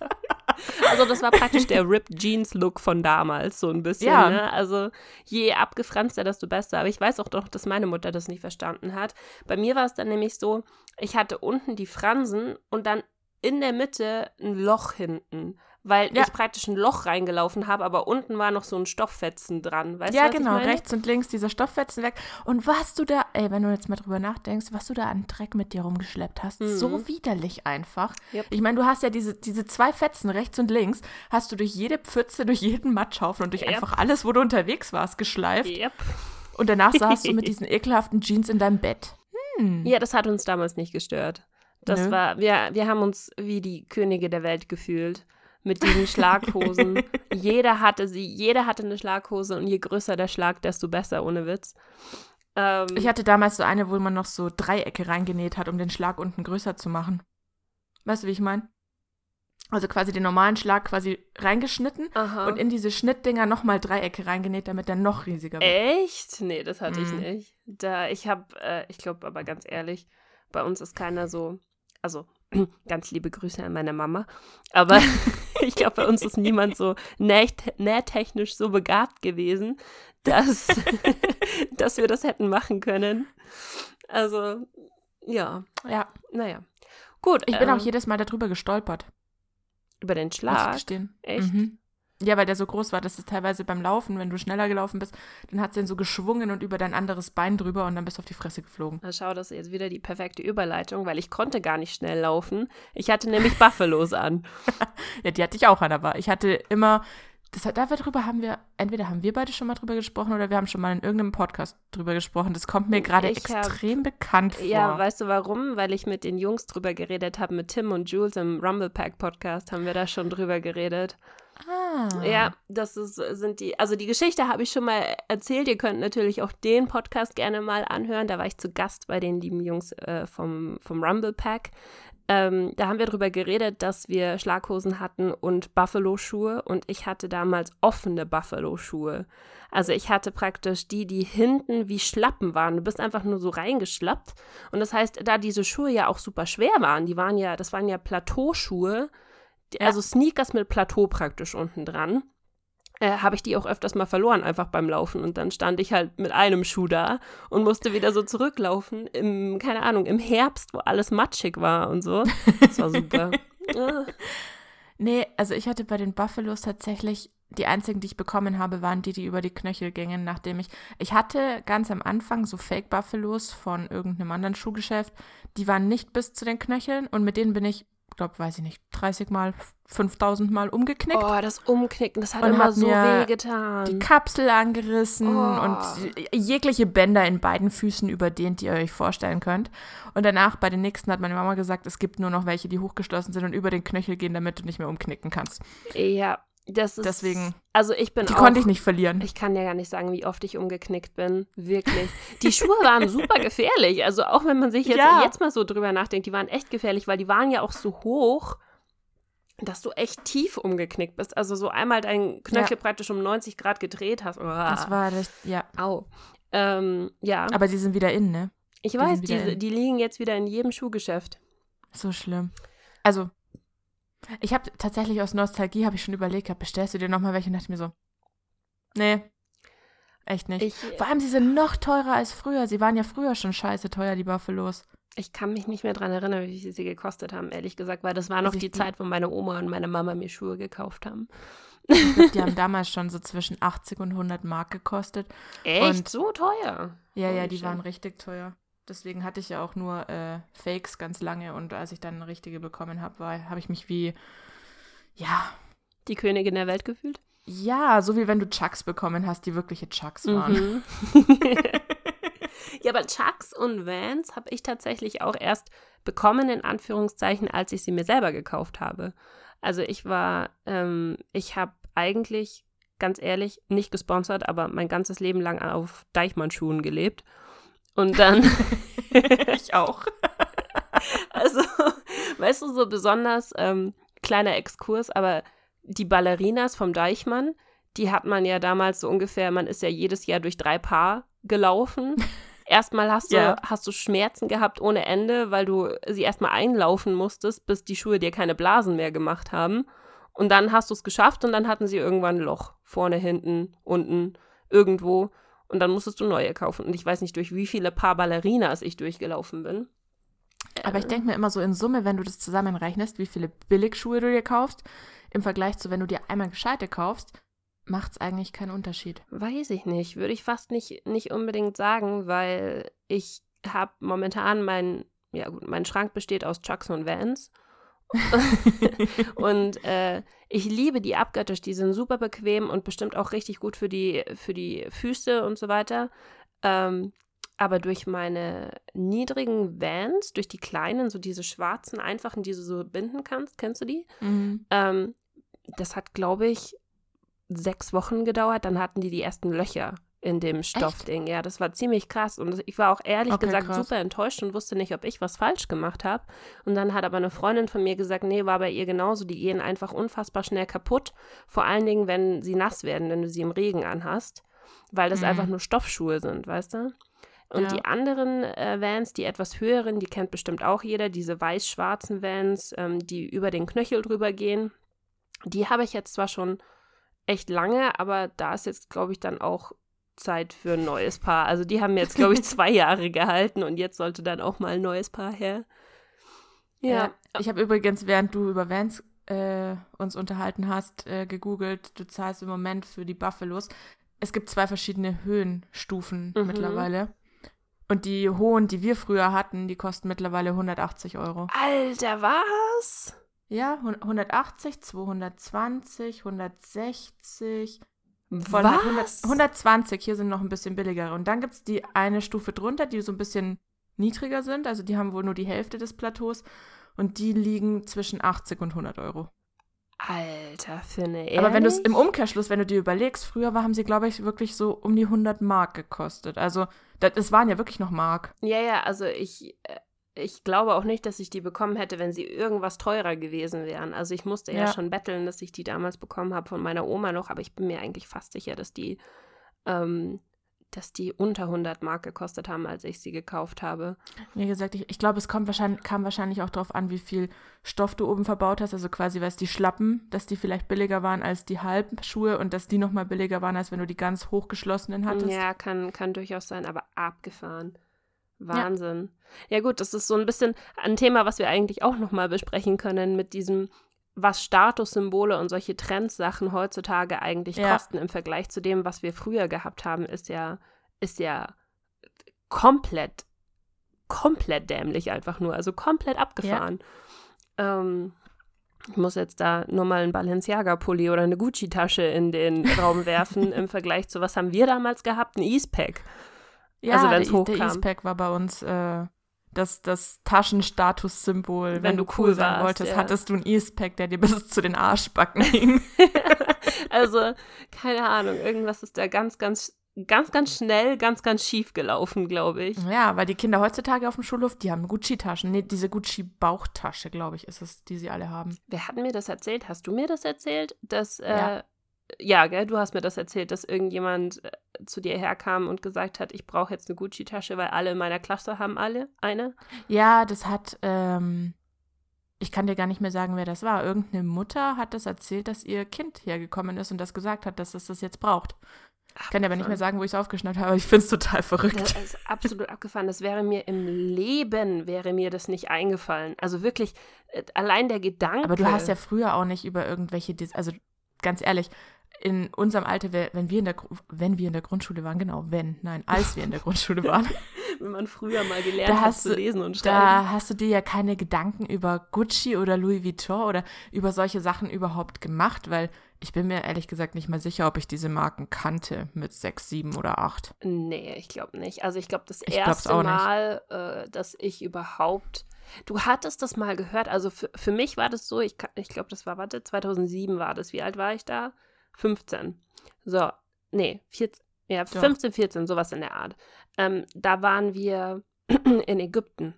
Speaker 1: Also das war praktisch der [laughs] Ripped Jeans Look von damals, so ein bisschen.
Speaker 2: Ja.
Speaker 1: Ne? Also je abgefranster, desto besser. Aber ich weiß auch doch, dass meine Mutter das nicht verstanden hat. Bei mir war es dann nämlich so, ich hatte unten die Fransen und dann in der Mitte ein Loch hinten. Weil
Speaker 2: Ja.
Speaker 1: ich praktisch ein Loch reingelaufen habe, aber unten war noch so ein Stofffetzen dran. Weißt
Speaker 2: ja,
Speaker 1: du, was
Speaker 2: genau,
Speaker 1: ich meine?
Speaker 2: rechts und links dieser Stofffetzen weg. Und was du da, ey, wenn du jetzt mal drüber nachdenkst, was du da an Dreck mit dir rumgeschleppt hast,
Speaker 1: Mhm.
Speaker 2: so widerlich einfach.
Speaker 1: Yep.
Speaker 2: Ich meine, du hast ja diese, diese zwei Fetzen rechts und links, hast du durch jede Pfütze, durch jeden Matschhaufen und durch
Speaker 1: Yep.
Speaker 2: einfach alles, wo du unterwegs warst, geschleift.
Speaker 1: Yep.
Speaker 2: Und danach saßt du mit [laughs] diesen ekelhaften Jeans in deinem Bett. Hm.
Speaker 1: Ja, das hat uns damals nicht gestört. Das
Speaker 2: Nö.
Speaker 1: war, wir, wir haben uns wie die Könige der Welt gefühlt. Mit diesen Schlaghosen. jeder hatte sie, jeder hatte eine Schlaghose und je größer der Schlag, desto besser, ohne Witz. Ähm,
Speaker 2: Ich hatte damals so eine, wo man noch so Dreiecke reingenäht hat, um den Schlag unten größer zu machen. Weißt du, wie ich meine? Also quasi den normalen Schlag quasi reingeschnitten
Speaker 1: aha.
Speaker 2: und in diese Schnittdinger nochmal Dreiecke reingenäht, damit der noch riesiger wird.
Speaker 1: Echt? Nee, das hatte ich
Speaker 2: Mhm.
Speaker 1: nicht. Da, ich habe, äh, ich glaube aber ganz ehrlich, Bei uns ist keiner so, also [clears throat] ganz liebe Grüße an meine Mama, aber [laughs] [laughs] ich glaube, bei uns ist niemand so nähtechnisch so begabt gewesen, dass, [laughs] dass wir das hätten machen können. Also, ja.
Speaker 2: Ja.
Speaker 1: Naja. Gut.
Speaker 2: Ich bin ähm, auch jedes Mal darüber gestolpert.
Speaker 1: Über den Schlag? Echt? Mhm.
Speaker 2: Ja, weil der so groß war, dass es teilweise beim Laufen, wenn du schneller gelaufen bist, dann hat es den so geschwungen und über dein anderes Bein drüber und dann bist du auf die Fresse geflogen.
Speaker 1: Na schau, das ist jetzt wieder die perfekte Überleitung, weil ich konnte gar nicht schnell laufen. Ich hatte nämlich Buffalos an. [laughs]
Speaker 2: ja, die hatte ich auch an, aber ich hatte immer, das, darüber haben wir, entweder haben wir beide schon mal drüber gesprochen oder wir haben schon mal in irgendeinem Podcast drüber gesprochen. Das kommt mir gerade extrem hab, bekannt vor.
Speaker 1: Ja, weißt du warum? Weil ich mit den Jungs drüber geredet habe, mit Tim und Jules im Rumble Pack Podcast haben wir da schon drüber geredet.
Speaker 2: Ah.
Speaker 1: Ja, das ist, sind die, also die Geschichte habe ich schon mal erzählt. Ihr könnt natürlich auch den Podcast gerne mal anhören. Da war ich zu Gast bei den lieben Jungs äh, vom, vom Rumble Pack. Ähm, da haben wir darüber geredet, dass wir Schlaghosen hatten und Buffalo-Schuhe und ich hatte damals offene Buffalo-Schuhe. Also ich hatte praktisch die, die hinten wie Schlappen waren. Du bist einfach nur so reingeschlappt. Und das heißt, da diese Schuhe ja auch super schwer waren, die waren ja, das waren ja Plateauschuhe, also Sneakers mit Plateau praktisch unten dran äh, habe ich die auch öfters mal verloren, einfach beim Laufen. Und dann stand ich halt mit einem Schuh da und musste wieder so zurücklaufen, im, keine Ahnung, im Herbst, wo alles matschig war und so. Das war super. [laughs]
Speaker 2: ja. Nee, also ich hatte bei den Buffalos tatsächlich, die einzigen, die ich bekommen habe, waren die, die über die Knöchel gingen, nachdem ich, ich hatte ganz am Anfang so Fake Buffalos von irgendeinem anderen Schuhgeschäft, die waren nicht bis zu den Knöcheln und mit denen bin ich glaube, weiß ich nicht, 30 Mal, 5000 Mal umgeknickt.
Speaker 1: Oh, das Umknicken, das hat und immer hat so weh getan.
Speaker 2: Die Kapsel angerissen oh. und jegliche Bänder in beiden Füßen überdehnt, die ihr euch vorstellen könnt. Und danach bei den nächsten hat meine Mama gesagt, es gibt nur noch welche, die hochgeschlossen sind und über den Knöchel gehen, damit du nicht mehr umknicken kannst.
Speaker 1: Ja, das ist,
Speaker 2: Deswegen.
Speaker 1: Also ich bin
Speaker 2: die
Speaker 1: auch,
Speaker 2: konnte ich nicht verlieren.
Speaker 1: Ich kann ja gar nicht sagen, wie oft ich umgeknickt bin. Wirklich. Die Schuhe waren super gefährlich. Also auch wenn man sich jetzt, ja. jetzt mal so drüber nachdenkt, die waren echt gefährlich, weil die waren ja auch so hoch, dass du echt tief umgeknickt bist. Also so einmal dein Knöchel ja. praktisch um 90 Grad gedreht hast. Oh.
Speaker 2: Das war das, ja.
Speaker 1: Au. Ähm, ja.
Speaker 2: Aber die sind wieder in, ne?
Speaker 1: Ich die weiß, die, die liegen jetzt wieder in jedem Schuhgeschäft.
Speaker 2: So schlimm. Also, ich habe tatsächlich aus Nostalgie, habe ich schon überlegt, bestellst du dir nochmal welche? Und dachte mir so, nee, echt nicht. Ich, Vor allem, sie sind noch teurer als früher. Sie waren ja früher schon scheiße teuer, die Buffalos.
Speaker 1: Ich kann mich nicht mehr daran erinnern, wie viel sie gekostet haben, ehrlich gesagt, weil das war noch also die Zeit, wo meine Oma und meine Mama mir Schuhe gekauft haben.
Speaker 2: Glaub, die haben [laughs] damals schon so zwischen 80 und 100 Mark gekostet.
Speaker 1: Echt? Und so teuer?
Speaker 2: Ja, ja, die waren richtig teuer. Deswegen hatte ich ja auch nur äh, Fakes ganz lange und als ich dann eine richtige bekommen habe, habe ich mich wie, ja.
Speaker 1: Die Königin der Welt gefühlt?
Speaker 2: Ja, so wie wenn du Chucks bekommen hast, die wirkliche Chucks waren.
Speaker 1: Mhm. [laughs] ja, aber Chucks und Vans habe ich tatsächlich auch erst bekommen, in Anführungszeichen, als ich sie mir selber gekauft habe. Also ich war, ähm, ich habe eigentlich, ganz ehrlich, nicht gesponsert, aber mein ganzes Leben lang auf Deichmann-Schuhen gelebt. Und dann. [laughs]
Speaker 2: ich auch. [laughs]
Speaker 1: also, weißt du, so besonders ähm, kleiner Exkurs, aber die Ballerinas vom Deichmann, die hat man ja damals so ungefähr, man ist ja jedes Jahr durch drei Paar gelaufen. [laughs] Erstmal hast du, ja. hast du Schmerzen gehabt ohne Ende, weil du sie erstmal einlaufen musstest, bis die Schuhe dir keine Blasen mehr gemacht haben. Und dann hast du es geschafft und dann hatten sie irgendwann ein Loch. Vorne, hinten, unten, irgendwo. Und dann musstest du neue kaufen. Und ich weiß nicht, durch wie viele Paar Ballerinas ich durchgelaufen bin.
Speaker 2: Aber ich denke mir immer so in Summe, wenn du das zusammenrechnest, wie viele Billigschuhe du dir kaufst, im Vergleich zu, wenn du dir einmal gescheite kaufst, macht es eigentlich keinen Unterschied.
Speaker 1: Weiß ich nicht. Würde ich fast nicht, nicht unbedingt sagen, weil ich habe momentan mein, ja gut, mein Schrank besteht aus Chucks und Vans. [laughs] und äh, ich liebe die Abgöttisch, die sind super bequem und bestimmt auch richtig gut für die, für die Füße und so weiter. Ähm, aber durch meine niedrigen Vans, durch die kleinen, so diese schwarzen, einfachen, die du so binden kannst, kennst du die? Mhm. Ähm, das hat, glaube ich, sechs Wochen gedauert. Dann hatten die die ersten Löcher in dem Stoffding. Ja, das war ziemlich krass. Und ich war auch ehrlich okay, gesagt krass. super enttäuscht und wusste nicht, ob ich was falsch gemacht habe. Und dann hat aber eine Freundin von mir gesagt, nee, war bei ihr genauso. Die gehen einfach unfassbar schnell kaputt. Vor allen Dingen, wenn sie nass werden, wenn du sie im Regen anhast. Weil das mhm. einfach nur Stoffschuhe sind, weißt du? Und
Speaker 2: Ja.
Speaker 1: die anderen äh, Vans, die etwas höheren, die kennt bestimmt auch jeder, diese weiß-schwarzen Vans, ähm, die über den Knöchel drüber gehen. Die habe ich jetzt zwar schon echt lange, aber da ist jetzt, glaube ich, dann auch Zeit für ein neues Paar. Also die haben jetzt, glaube ich, [laughs] zwei Jahre gehalten und jetzt sollte dann auch mal ein neues Paar her. Ja,
Speaker 2: Ich habe übrigens, während du über Vans äh, uns unterhalten hast, äh, gegoogelt, du zahlst im Moment für die Buffalos. Es gibt zwei verschiedene Höhenstufen
Speaker 1: Mhm.
Speaker 2: mittlerweile. Und die hohen, die wir früher hatten, die kosten mittlerweile 180 Euro.
Speaker 1: Alter, was?
Speaker 2: Ja, hun- 180, 220, 160. Von
Speaker 1: was?
Speaker 2: 100, 120, hier sind noch ein bisschen billigere. Und dann gibt es die eine Stufe drunter, die so ein bisschen niedriger sind. Also die haben wohl nur die Hälfte des Plateaus. Und die liegen zwischen 80 und 100 Euro.
Speaker 1: Alter, Finne,
Speaker 2: Aber wenn du es im Umkehrschluss, wenn du dir überlegst, früher war, haben sie, glaube ich, wirklich so um die 100 Mark gekostet. Also das, das waren ja wirklich noch Mark.
Speaker 1: Ja, ja, also ich, äh, ich glaube auch nicht, dass ich die bekommen hätte, wenn sie irgendwas teurer gewesen wären. Also ich musste ja,
Speaker 2: Ja.
Speaker 1: schon betteln, dass ich die damals bekommen habe von meiner Oma noch, aber ich bin mir eigentlich fast sicher, dass die, ähm, dass die unter 100 Mark gekostet haben, als ich sie gekauft habe.
Speaker 2: Wie gesagt, ich, ich glaube, es kommt wahrscheinlich, kam wahrscheinlich auch darauf an, wie viel Stoff du oben verbaut hast. Also quasi, weil es die Schlappen, dass die vielleicht billiger waren als die Halbschuhe und dass die nochmal billiger waren, als wenn du die ganz hochgeschlossenen hattest.
Speaker 1: Ja, kann, kann durchaus sein, aber abgefahren. Wahnsinn. Ja. gut, das ist so ein bisschen ein Thema, was wir eigentlich auch nochmal besprechen können mit diesem, was Statussymbole und solche Trendsachen heutzutage eigentlich
Speaker 2: Ja.
Speaker 1: kosten im Vergleich zu dem, was wir früher gehabt haben, ist ja, ist ja komplett, komplett dämlich einfach nur, also komplett abgefahren. Ähm, ich muss jetzt da nur mal einen Balenciaga-Pulli oder eine Gucci-Tasche in den Raum werfen [laughs] im Vergleich zu, was haben wir damals gehabt? Ein Eastpack.
Speaker 2: Ja,
Speaker 1: Also
Speaker 2: der, der
Speaker 1: hochkam.
Speaker 2: Eastpack war bei uns äh, das, das Taschenstatussymbol. Wenn,
Speaker 1: Wenn
Speaker 2: du cool
Speaker 1: cool
Speaker 2: sein
Speaker 1: warst,
Speaker 2: wolltest,
Speaker 1: ja.
Speaker 2: hattest du ein Eastpack, der dir bis [laughs] zu den Arschbacken hing. [laughs] [laughs]
Speaker 1: Also, keine Ahnung, irgendwas ist da ganz, ganz, ganz, ganz schnell, ganz, ganz schief gelaufen, glaube ich.
Speaker 2: ja, weil die Kinder heutzutage auf dem Schulhof, die haben Gucci-Taschen. Nee, diese Gucci-Bauchtasche, glaube ich, ist es, die sie alle haben.
Speaker 1: Wer hat mir das erzählt? Hast du mir das erzählt? Dass, äh,
Speaker 2: Ja.
Speaker 1: gell, du hast mir das erzählt, dass irgendjemand äh, zu dir herkam und gesagt hat, ich brauche jetzt eine Gucci-Tasche, weil alle in meiner Klasse haben alle eine.
Speaker 2: Ja, das hat, ähm, ich kann dir gar nicht mehr sagen, wer das war. Irgendeine Mutter hat das erzählt, dass ihr Kind hergekommen ist und das gesagt hat, dass es das jetzt braucht. Ich kann dir aber nicht mehr sagen, wo ich es aufgeschnappt habe, aber ich finde es total verrückt.
Speaker 1: Das ist absolut abgefahren. Das wäre mir im Leben, wäre mir das nicht eingefallen. Also wirklich, äh, allein der Gedanke.
Speaker 2: Aber du hast ja früher auch nicht über irgendwelche, also ganz ehrlich, in unserem Alter, wenn wir in der, wenn wir in der Grundschule waren, genau, wenn, nein, als wir in der Grundschule waren, [laughs]
Speaker 1: wenn man früher mal gelernt
Speaker 2: Da
Speaker 1: hat zu lesen und schreiben.
Speaker 2: da hast du dir ja keine Gedanken über Gucci oder Louis Vuitton oder über solche Sachen überhaupt gemacht, weil ich bin mir ehrlich gesagt nicht mal sicher, ob ich diese Marken kannte mit sechs, sieben oder acht.
Speaker 1: Nee, ich glaube nicht. Also ich glaube, das
Speaker 2: Ich
Speaker 1: erste. Mal, äh, dass ich überhaupt. Du hattest das mal gehört. Also für, für mich war das so, ich, ich glaube, das war, warte, 2007 war das. Wie alt war ich da? 15. So, nee, 14, ja,
Speaker 2: Doch.
Speaker 1: 15, 14, sowas in der Art. Ähm, da waren wir [clears throat] in Ägypten.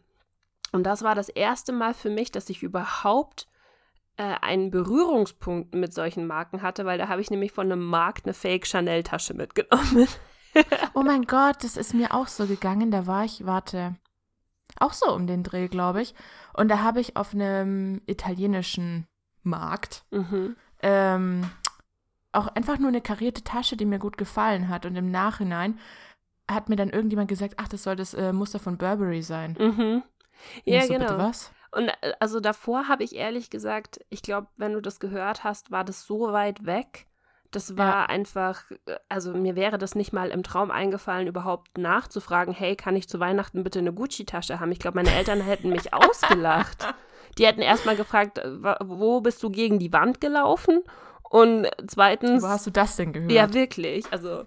Speaker 1: Und das war das erste Mal für mich, dass ich überhaupt äh, einen Berührungspunkt mit solchen Marken hatte, weil da habe ich nämlich von einem Markt eine Fake-Chanel-Tasche mitgenommen. [laughs]
Speaker 2: Oh mein Gott, das ist mir auch so gegangen. Da war ich, warte, auch so um den Dreh, glaube ich. Und da habe ich auf einem italienischen Markt
Speaker 1: mhm.
Speaker 2: ähm, auch einfach nur eine karierte Tasche, die mir gut gefallen hat. Und im Nachhinein hat mir dann irgendjemand gesagt, ach, das soll das äh, Muster von Burberry sein.
Speaker 1: Mhm. Ja,
Speaker 2: so,
Speaker 1: genau.
Speaker 2: Was?
Speaker 1: Und äh, also davor habe ich ehrlich gesagt, ich glaube, wenn du das gehört hast, war das so weit weg. Das war
Speaker 2: Ja.
Speaker 1: einfach, äh, also mir wäre das nicht mal im Traum eingefallen, überhaupt nachzufragen, hey, kann ich zu Weihnachten bitte eine Gucci-Tasche haben? Ich glaube, meine Eltern hätten mich [laughs] ausgelacht. Die hätten erstmal gefragt, äh, wo bist du gegen die Wand gelaufen? Und zweitens,
Speaker 2: Wo hast du das denn gehört?
Speaker 1: ja, wirklich, also,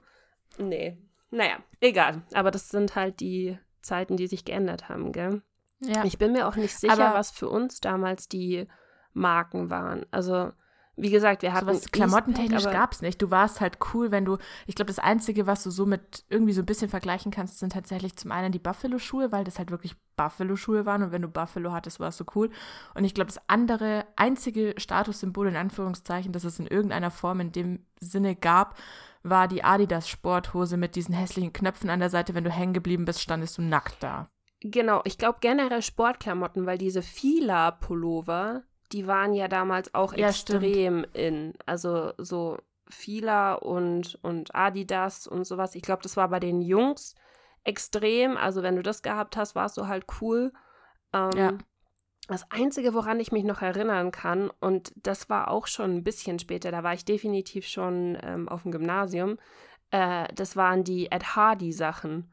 Speaker 1: nee. Naja, egal. Aber das sind halt die Zeiten, die sich geändert haben, gell?
Speaker 2: ja.
Speaker 1: Ich bin mir auch nicht sicher,
Speaker 2: Aber-
Speaker 1: was für uns damals die Marken waren. Also, wie gesagt, wir hatten.
Speaker 2: So was klamottentechnisch gab es nicht. Du warst halt cool, wenn du, ich glaube, das Einzige, was du so mit irgendwie so ein bisschen vergleichen kannst, sind tatsächlich zum einen die Buffalo-Schuhe, weil das halt wirklich Buffalo-Schuhe waren und wenn du Buffalo hattest, warst du cool. Und ich glaube, das andere, einzige Statussymbol in Anführungszeichen, das es in irgendeiner Form in dem Sinne gab, war die Adidas Sporthose mit diesen hässlichen Knöpfen an der Seite. Wenn du hängen geblieben bist, standest du nackt da.
Speaker 1: Genau, ich glaube generell Sportklamotten, weil diese Fila-Pullover, die waren ja damals auch
Speaker 2: Ja,
Speaker 1: extrem in. Also so Fila und, und Adidas und sowas. Ich glaube, das war bei den Jungs extrem. Also wenn du das gehabt hast, warst du halt cool. Ähm,
Speaker 2: Ja.
Speaker 1: Das Einzige, woran ich mich noch erinnern kann, und das war auch schon ein bisschen später, da war ich definitiv schon ähm, auf dem Gymnasium, äh, das waren die Ed Hardy-Sachen.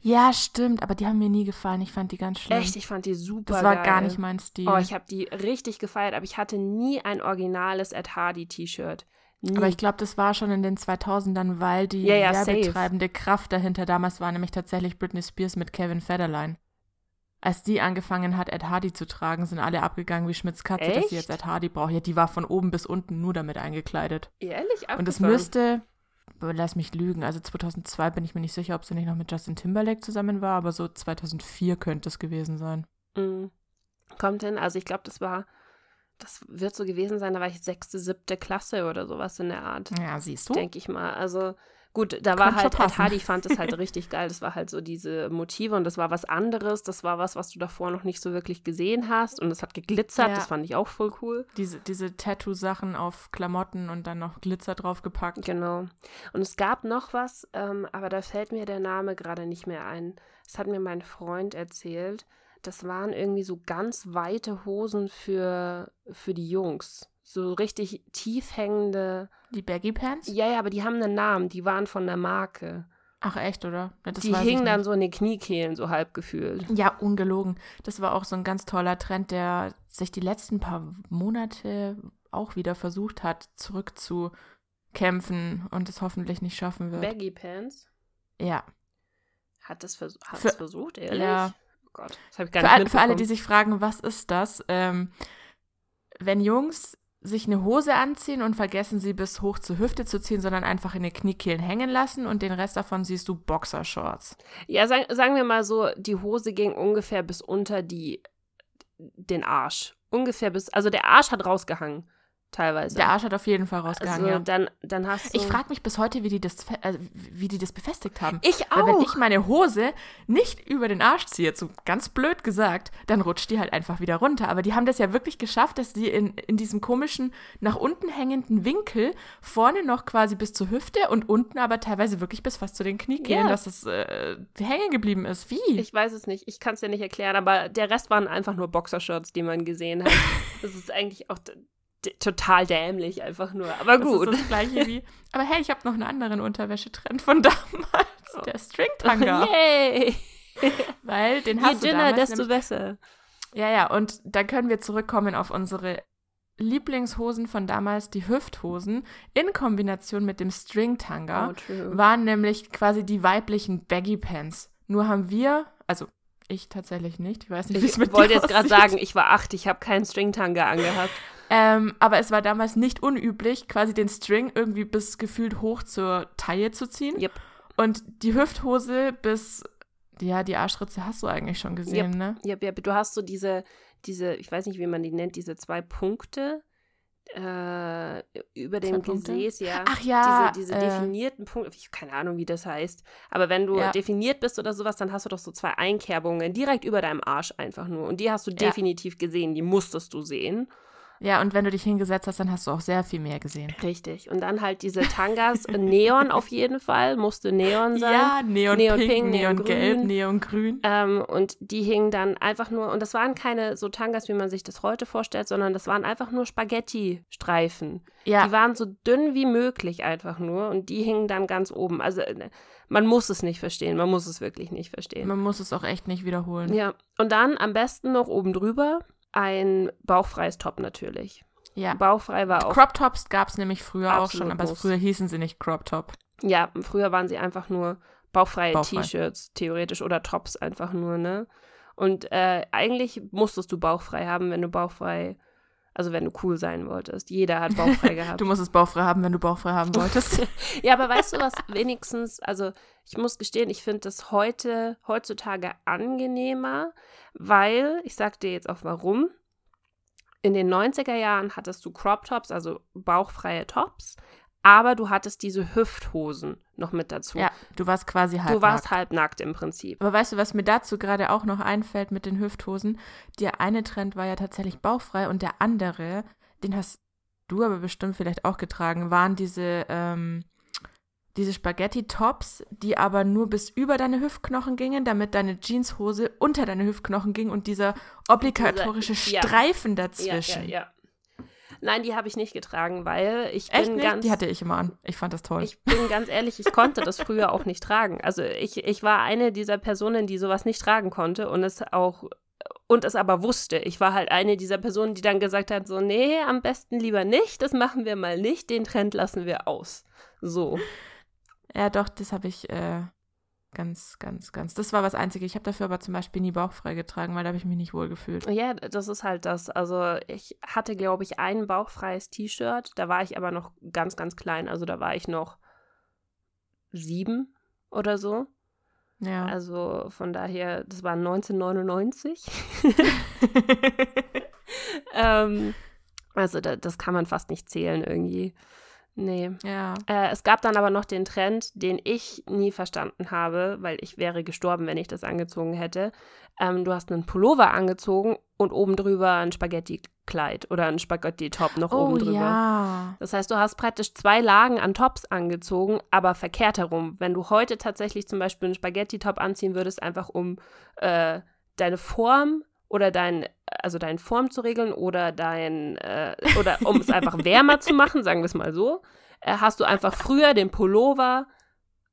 Speaker 2: Ja, stimmt, aber die haben mir nie gefallen. Ich fand die ganz schlimm.
Speaker 1: Echt, ich fand die super
Speaker 2: Das war
Speaker 1: geil.
Speaker 2: gar nicht mein Stil.
Speaker 1: Oh, ich habe die richtig gefeiert, aber ich hatte nie ein originales Ed Hardy T-Shirt. Nie.
Speaker 2: aber ich glaube, das war schon in den 2000ern, weil die
Speaker 1: Ja, ja, safe.
Speaker 2: werbetreibende Kraft dahinter damals war nämlich tatsächlich Britney Spears mit Kevin Federline. Als die angefangen hat, Ed Hardy zu tragen, sind alle abgegangen wie Schmitz Katze, dass sie
Speaker 1: Echt?
Speaker 2: jetzt Ed Hardy braucht. Ja, die war von oben bis unten nur damit eingekleidet.
Speaker 1: Ehrlich
Speaker 2: Und es
Speaker 1: abgefahren.
Speaker 2: müsste, lass mich lügen, also 2002 bin ich mir nicht sicher, ob sie nicht noch mit Justin Timberlake zusammen war, aber so 2004 könnte es gewesen sein.
Speaker 1: Mm. Kommt hin, also ich glaube, das war, das wird so gewesen sein, da war ich sechste, siebte Klasse oder sowas in der Art.
Speaker 2: Ja, siehst du?
Speaker 1: denke ich mal. Also gut, da war halt, Ed
Speaker 2: passen.
Speaker 1: Hardy fand es halt [laughs] richtig geil. Das war halt so diese Motive und das war was anderes. Das war was, was du davor noch nicht so wirklich gesehen hast und es hat geglitzert.
Speaker 2: Ja.
Speaker 1: Das fand ich auch voll cool.
Speaker 2: Diese, diese Tattoo-Sachen auf Klamotten und dann noch Glitzer draufgepackt.
Speaker 1: Genau. Und es gab noch was, ähm, aber da fällt mir der Name gerade nicht mehr ein. Das hat mir mein Freund erzählt. Das waren irgendwie so ganz weite Hosen für, für die Jungs. So richtig tief hängende.
Speaker 2: Die Baggy Pants?
Speaker 1: Ja, ja, aber die haben einen Namen. Die waren von der Marke.
Speaker 2: Ach echt, oder? Das
Speaker 1: die hingen dann so in den Kniekehlen, so halb gefühlt.
Speaker 2: Ja, ungelogen. Das war auch so ein ganz toller Trend, der sich die letzten paar Monate auch wieder versucht hat, zurückzukämpfen und es hoffentlich nicht schaffen wird.
Speaker 1: Baggy Pants.
Speaker 2: ja.
Speaker 1: Hat das vers
Speaker 2: Für-
Speaker 1: es versucht, ehrlich?
Speaker 2: Ja.
Speaker 1: Oh Gott, das habe ich gar
Speaker 2: Für,
Speaker 1: nicht
Speaker 2: all, für alle, die sich fragen, was ist das? Ähm, wenn Jungs sich eine Hose anziehen und vergessen, sie bis hoch zur Hüfte zu ziehen, sondern einfach in den Kniekehlen hängen lassen und den Rest davon siehst du Boxershorts.
Speaker 1: Ja, sagen, sagen wir mal so, die Hose ging ungefähr bis unter die, den Arsch. Ungefähr bis, also der Arsch hat rausgehangen, teilweise.
Speaker 2: Der Arsch hat auf jeden Fall rausgehangen,
Speaker 1: also
Speaker 2: ja.
Speaker 1: dann, dann hast du.
Speaker 2: Ich frage mich bis heute, wie die das, äh, wie die das befestigt haben.
Speaker 1: Ich
Speaker 2: Weil wenn
Speaker 1: auch.
Speaker 2: ich meine Hose nicht über den Arsch ziehe, so ganz blöd gesagt, dann rutscht die halt einfach wieder runter. Aber die haben das ja wirklich geschafft, dass die in, in diesem komischen, nach unten hängenden Winkel vorne noch quasi bis zur Hüfte und unten aber teilweise wirklich bis fast zu den Kniekehlen,
Speaker 1: Ja.
Speaker 2: dass es äh, hängen geblieben ist. Wie?
Speaker 1: Ich weiß es nicht, ich kann es dir nicht erklären, aber der Rest waren einfach nur Boxershorts, die man gesehen hat. [laughs] das ist eigentlich auch total dämlich, einfach nur. Aber
Speaker 2: das
Speaker 1: gut.
Speaker 2: ist das gleiche wie. [laughs] Aber hey, ich habe noch einen anderen Unterwäschetrend von damals. Der Stringtanga.
Speaker 1: Yay! [laughs]
Speaker 2: Weil den
Speaker 1: Je
Speaker 2: hast du
Speaker 1: dünner,
Speaker 2: damals
Speaker 1: desto besser.
Speaker 2: Ja, ja, und dann können wir zurückkommen auf unsere Lieblingshosen von damals, die Hüfthosen, in Kombination mit dem Stringtanga,
Speaker 1: Oh,
Speaker 2: waren nämlich quasi die weiblichen Baggy Pants. Nur haben wir, also ich tatsächlich nicht, ich weiß nicht, wie es
Speaker 1: Ich
Speaker 2: mit
Speaker 1: wollte
Speaker 2: dir
Speaker 1: jetzt gerade sagen, ich war acht, ich habe keinen Stringtanga angehabt.
Speaker 2: Ähm, aber es war damals nicht unüblich, quasi den String irgendwie bis gefühlt hoch zur Taille zu ziehen.
Speaker 1: Yep.
Speaker 2: Und die Hüfthose bis, ja, die Arschritze hast du eigentlich schon gesehen,
Speaker 1: Yep.
Speaker 2: ne?
Speaker 1: Ja, ja, du hast so diese, diese, ich weiß nicht, wie man die nennt, diese zwei Punkte äh, über dem? Gesäß, ja.
Speaker 2: Ach ja,
Speaker 1: Diese, diese
Speaker 2: äh,
Speaker 1: definierten Punkte, ich keine Ahnung, wie das heißt. Aber wenn du
Speaker 2: Ja.
Speaker 1: definiert bist oder sowas, dann hast du doch so zwei Einkerbungen direkt über deinem Arsch einfach nur. Und die hast du
Speaker 2: Ja.
Speaker 1: definitiv gesehen, die musstest du sehen.
Speaker 2: Ja, und wenn du dich hingesetzt hast, dann hast du auch sehr viel mehr gesehen.
Speaker 1: Richtig. Und dann halt diese Tangas, Neon auf jeden Fall, musste Neon sein.
Speaker 2: Ja, Neon,
Speaker 1: Neon
Speaker 2: Pink,
Speaker 1: Pink,
Speaker 2: Neon,
Speaker 1: Neon
Speaker 2: Gelb,
Speaker 1: Grün.
Speaker 2: Neon Grün.
Speaker 1: Ähm, und die hingen dann einfach nur, und das waren keine so Tangas, wie man sich das heute vorstellt, sondern das waren einfach nur Spaghetti-Streifen.
Speaker 2: Ja,
Speaker 1: Die waren so dünn wie möglich einfach nur und die hingen dann ganz oben. Also äh, man muss es nicht verstehen, man muss es wirklich nicht verstehen.
Speaker 2: man muss es auch echt nicht wiederholen.
Speaker 1: Ja, und dann am besten noch oben drüber ein bauchfreies Top natürlich.
Speaker 2: Ja.
Speaker 1: Bauchfrei war auch,
Speaker 2: Crop Tops gab es nämlich früher auch schon, aber
Speaker 1: muss.
Speaker 2: früher hießen sie nicht Crop Top.
Speaker 1: ja, früher waren sie einfach nur bauchfreie
Speaker 2: Bauchfrei.
Speaker 1: T-Shirts theoretisch oder Tops einfach nur, ne? Und äh, eigentlich musstest du bauchfrei haben, wenn du bauchfrei, also wenn du cool sein wolltest. Jeder hat bauchfrei [laughs] gehabt.
Speaker 2: Du musstest bauchfrei haben, wenn du bauchfrei haben [laughs] wolltest.
Speaker 1: Ja, aber weißt du was, wenigstens, also ich muss gestehen, ich finde das heute, heutzutage angenehmer, weil, ich sag dir jetzt auch warum, in den 90er Jahren hattest du Crop Tops, also bauchfreie Tops, aber du hattest diese Hüfthosen noch mit dazu.
Speaker 2: Ja, du warst quasi halb
Speaker 1: du warst halbnackt im Prinzip.
Speaker 2: Aber weißt du, was mir dazu gerade auch noch einfällt mit den Hüfthosen? Der eine Trend war ja tatsächlich bauchfrei und der andere, den hast du aber bestimmt vielleicht auch getragen, waren diese, ähm, diese Spaghetti-Tops, die aber nur bis über deine Hüftknochen gingen, damit deine Jeanshose unter deine Hüftknochen ging und dieser obligatorische
Speaker 1: Dieser- ja.
Speaker 2: Streifen
Speaker 1: Ja,
Speaker 2: dazwischen.
Speaker 1: ja, ja. Nein, die habe ich nicht getragen, weil ich
Speaker 2: Echt
Speaker 1: bin
Speaker 2: nicht?
Speaker 1: ganz
Speaker 2: Die hatte ich immer an. Ich fand das toll.
Speaker 1: Ich bin ganz ehrlich, ich konnte das früher auch nicht tragen. Also ich, ich war eine dieser Personen, die sowas nicht tragen konnte und es auch und es aber wusste. Ich war halt eine dieser Personen, die dann gesagt hat, so, nee, am besten lieber nicht, das machen wir mal nicht, den Trend lassen wir aus. So.
Speaker 2: Ja, doch, das habe ich äh, ganz, ganz, ganz. Das war was Einzige. Ich habe dafür aber zum Beispiel nie bauchfrei getragen, weil da habe ich mich nicht wohl gefühlt.
Speaker 1: Ja, das ist halt das. Also ich hatte, glaube ich, ein bauchfreies T-Shirt. Da war ich aber noch ganz, ganz klein. Also da war ich noch sieben oder so.
Speaker 2: Ja.
Speaker 1: Also von daher, das war 1999. [laughs] [laughs] ähm, also da, das kann man fast nicht zählen irgendwie. Nee.
Speaker 2: ja.
Speaker 1: Äh, es gab dann aber noch den Trend, den ich nie verstanden habe, weil ich wäre gestorben, wenn ich das angezogen hätte. Ähm, du hast einen Pullover angezogen und oben drüber ein Spaghetti-Kleid oder ein Spaghetti-Top noch
Speaker 2: Oh
Speaker 1: oben drüber.
Speaker 2: ja.
Speaker 1: Das heißt, du hast praktisch zwei Lagen an Tops angezogen, aber verkehrt herum. Wenn du heute tatsächlich zum Beispiel einen Spaghetti-Top anziehen würdest, einfach um äh, deine Form oder dein, also deine Form zu regeln oder dein, äh, oder um es einfach wärmer zu machen, sagen wir es mal so, äh, hast du einfach früher den Pullover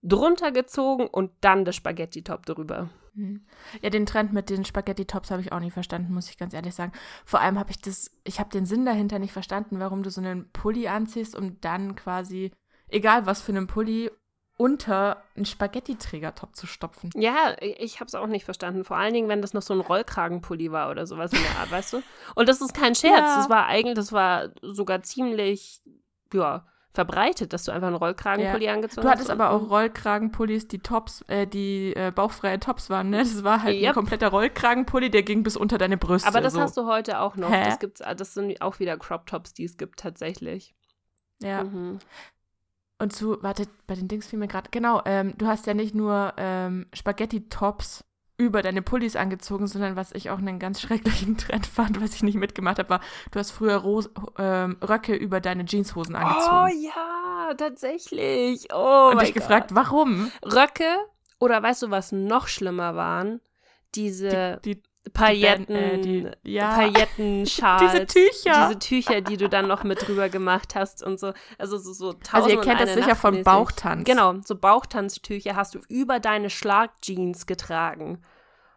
Speaker 1: drunter gezogen und dann das Spaghetti-Top drüber.
Speaker 2: Hm. Ja, den Trend mit den Spaghetti-Tops habe ich auch nicht verstanden, muss ich ganz ehrlich sagen. Vor allem habe ich das, ich habe den Sinn dahinter nicht verstanden, warum du so einen Pulli anziehst, um dann quasi, egal was für einen Pulli, unter einen Spaghetti-Trägertop zu stopfen.
Speaker 1: Ja, ich habe es auch nicht verstanden. Vor allen Dingen, wenn das noch so ein Rollkragenpulli war oder sowas in der Art, weißt du? Und das ist kein Scherz.
Speaker 2: Ja.
Speaker 1: Das war eigentlich, das war sogar ziemlich, ja, verbreitet, dass du einfach einen Rollkragenpulli angezogen
Speaker 2: Du
Speaker 1: hast.
Speaker 2: hattest
Speaker 1: und-
Speaker 2: aber auch Rollkragenpullis, die Tops, äh, die äh, bauchfreie Tops waren, ne? Das war halt
Speaker 1: Yep.
Speaker 2: ein kompletter Rollkragenpulli, der ging bis unter deine Brüste.
Speaker 1: Aber das
Speaker 2: so.
Speaker 1: hast du heute auch noch.
Speaker 2: Hä?
Speaker 1: Das, gibt's, das sind auch wieder Crop Tops, die es gibt tatsächlich.
Speaker 2: Ja.
Speaker 1: Mhm.
Speaker 2: Und zu, warte, bei den Dings fiel mir gerade, genau, ähm, du hast ja nicht nur ähm, Spaghetti-Tops über deine Pullis angezogen, sondern was ich auch einen ganz schrecklichen [laughs] Trend fand, was ich nicht mitgemacht habe, war, du hast früher Ros ähm, Röcke über deine Jeanshosen
Speaker 1: Oh
Speaker 2: angezogen.
Speaker 1: ja, tatsächlich. Oh
Speaker 2: und dich gefragt, warum?
Speaker 1: Röcke oder weißt du, was noch schlimmer waren? Diese
Speaker 2: Die, die,
Speaker 1: Pailletten,
Speaker 2: äh, die- ja.
Speaker 1: Paillettenschals. [laughs]
Speaker 2: Diese Tücher.
Speaker 1: Diese Tücher, die du dann noch mit drüber gemacht hast und so. Also so, so tausend
Speaker 2: also ihr kennt das sicher von
Speaker 1: Nacht-mäßig.
Speaker 2: Bauchtanz.
Speaker 1: Genau, so Bauchtanztücher hast du über deine Schlagjeans getragen.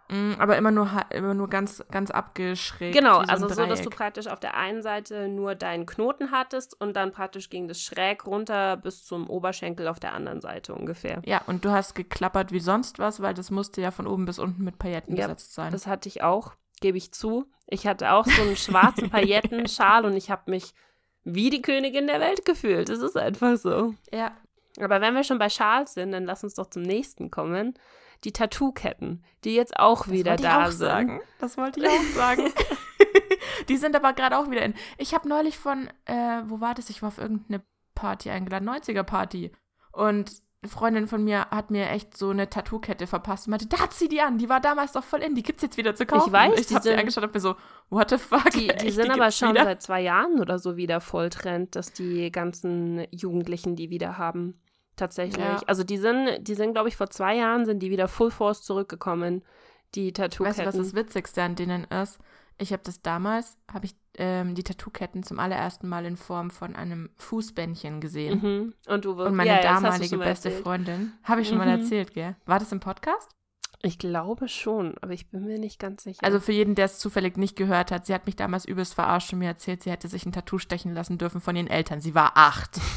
Speaker 2: Mm, aber immer nur, immer nur ganz, ganz abgeschrägt.
Speaker 1: Genau,
Speaker 2: so
Speaker 1: also so, dass du praktisch auf der einen Seite nur deinen Knoten hattest und dann praktisch ging das schräg runter bis zum Oberschenkel auf der anderen Seite ungefähr.
Speaker 2: Ja, und du hast geklappert wie sonst was, weil das musste ja von oben bis unten mit Pailletten
Speaker 1: Ja,
Speaker 2: besetzt sein.
Speaker 1: Das hatte ich auch, gebe ich zu. Ich hatte auch so einen schwarzen [laughs] Paillettenschal und ich habe mich wie die Königin der Welt gefühlt. Es ist einfach so.
Speaker 2: ja.
Speaker 1: Aber wenn wir schon bei Schals sind, dann lass uns doch zum nächsten kommen. Die Tattoo-Ketten, die jetzt auch wieder
Speaker 2: wollte ich
Speaker 1: da sind.
Speaker 2: Sagen. Das wollte ich auch sagen. [laughs] die sind aber gerade auch wieder in. Ich habe neulich von, äh, wo war das? Ich war auf irgendeine Party eingeladen, 90er-Party. Und eine Freundin von mir hat mir echt so eine Tattoo-Kette verpasst und meinte, da zieh die an, die war damals doch voll in, die gibt's jetzt wieder zu kaufen.
Speaker 1: weiß,
Speaker 2: Und ich
Speaker 1: die
Speaker 2: hab sie angeschaut und mir so, what the fuck?
Speaker 1: Die, die [laughs]
Speaker 2: echt,
Speaker 1: sind aber
Speaker 2: gibt's
Speaker 1: schon
Speaker 2: wieder?
Speaker 1: seit zwei Jahren oder so wieder Volltrend, dass die ganzen Jugendlichen die wieder haben. Tatsächlich.
Speaker 2: Ja.
Speaker 1: Also die sind, die sind, glaube ich, vor zwei Jahren sind die wieder Full Force zurückgekommen, die
Speaker 2: Weißt du,
Speaker 1: Tattoo-Ketten.
Speaker 2: was das Witzigste an denen ist? Ich habe das damals, habe ich ähm, die Tattoo-Ketten zum allerersten Mal in Form von einem Fußbändchen gesehen.
Speaker 1: Mhm. Und du
Speaker 2: Und meine
Speaker 1: ja,
Speaker 2: damalige
Speaker 1: mal
Speaker 2: beste
Speaker 1: erzählt.
Speaker 2: Freundin, habe ich schon mal
Speaker 1: Mhm.
Speaker 2: erzählt, gell? War das im Podcast?
Speaker 1: Ich glaube schon, aber ich bin mir nicht ganz sicher.
Speaker 2: Also für jeden, der es zufällig nicht gehört hat, sie hat mich damals übelst verarscht und mir erzählt, sie hätte sich ein Tattoo stechen lassen dürfen von ihren Eltern. Sie war acht. [laughs]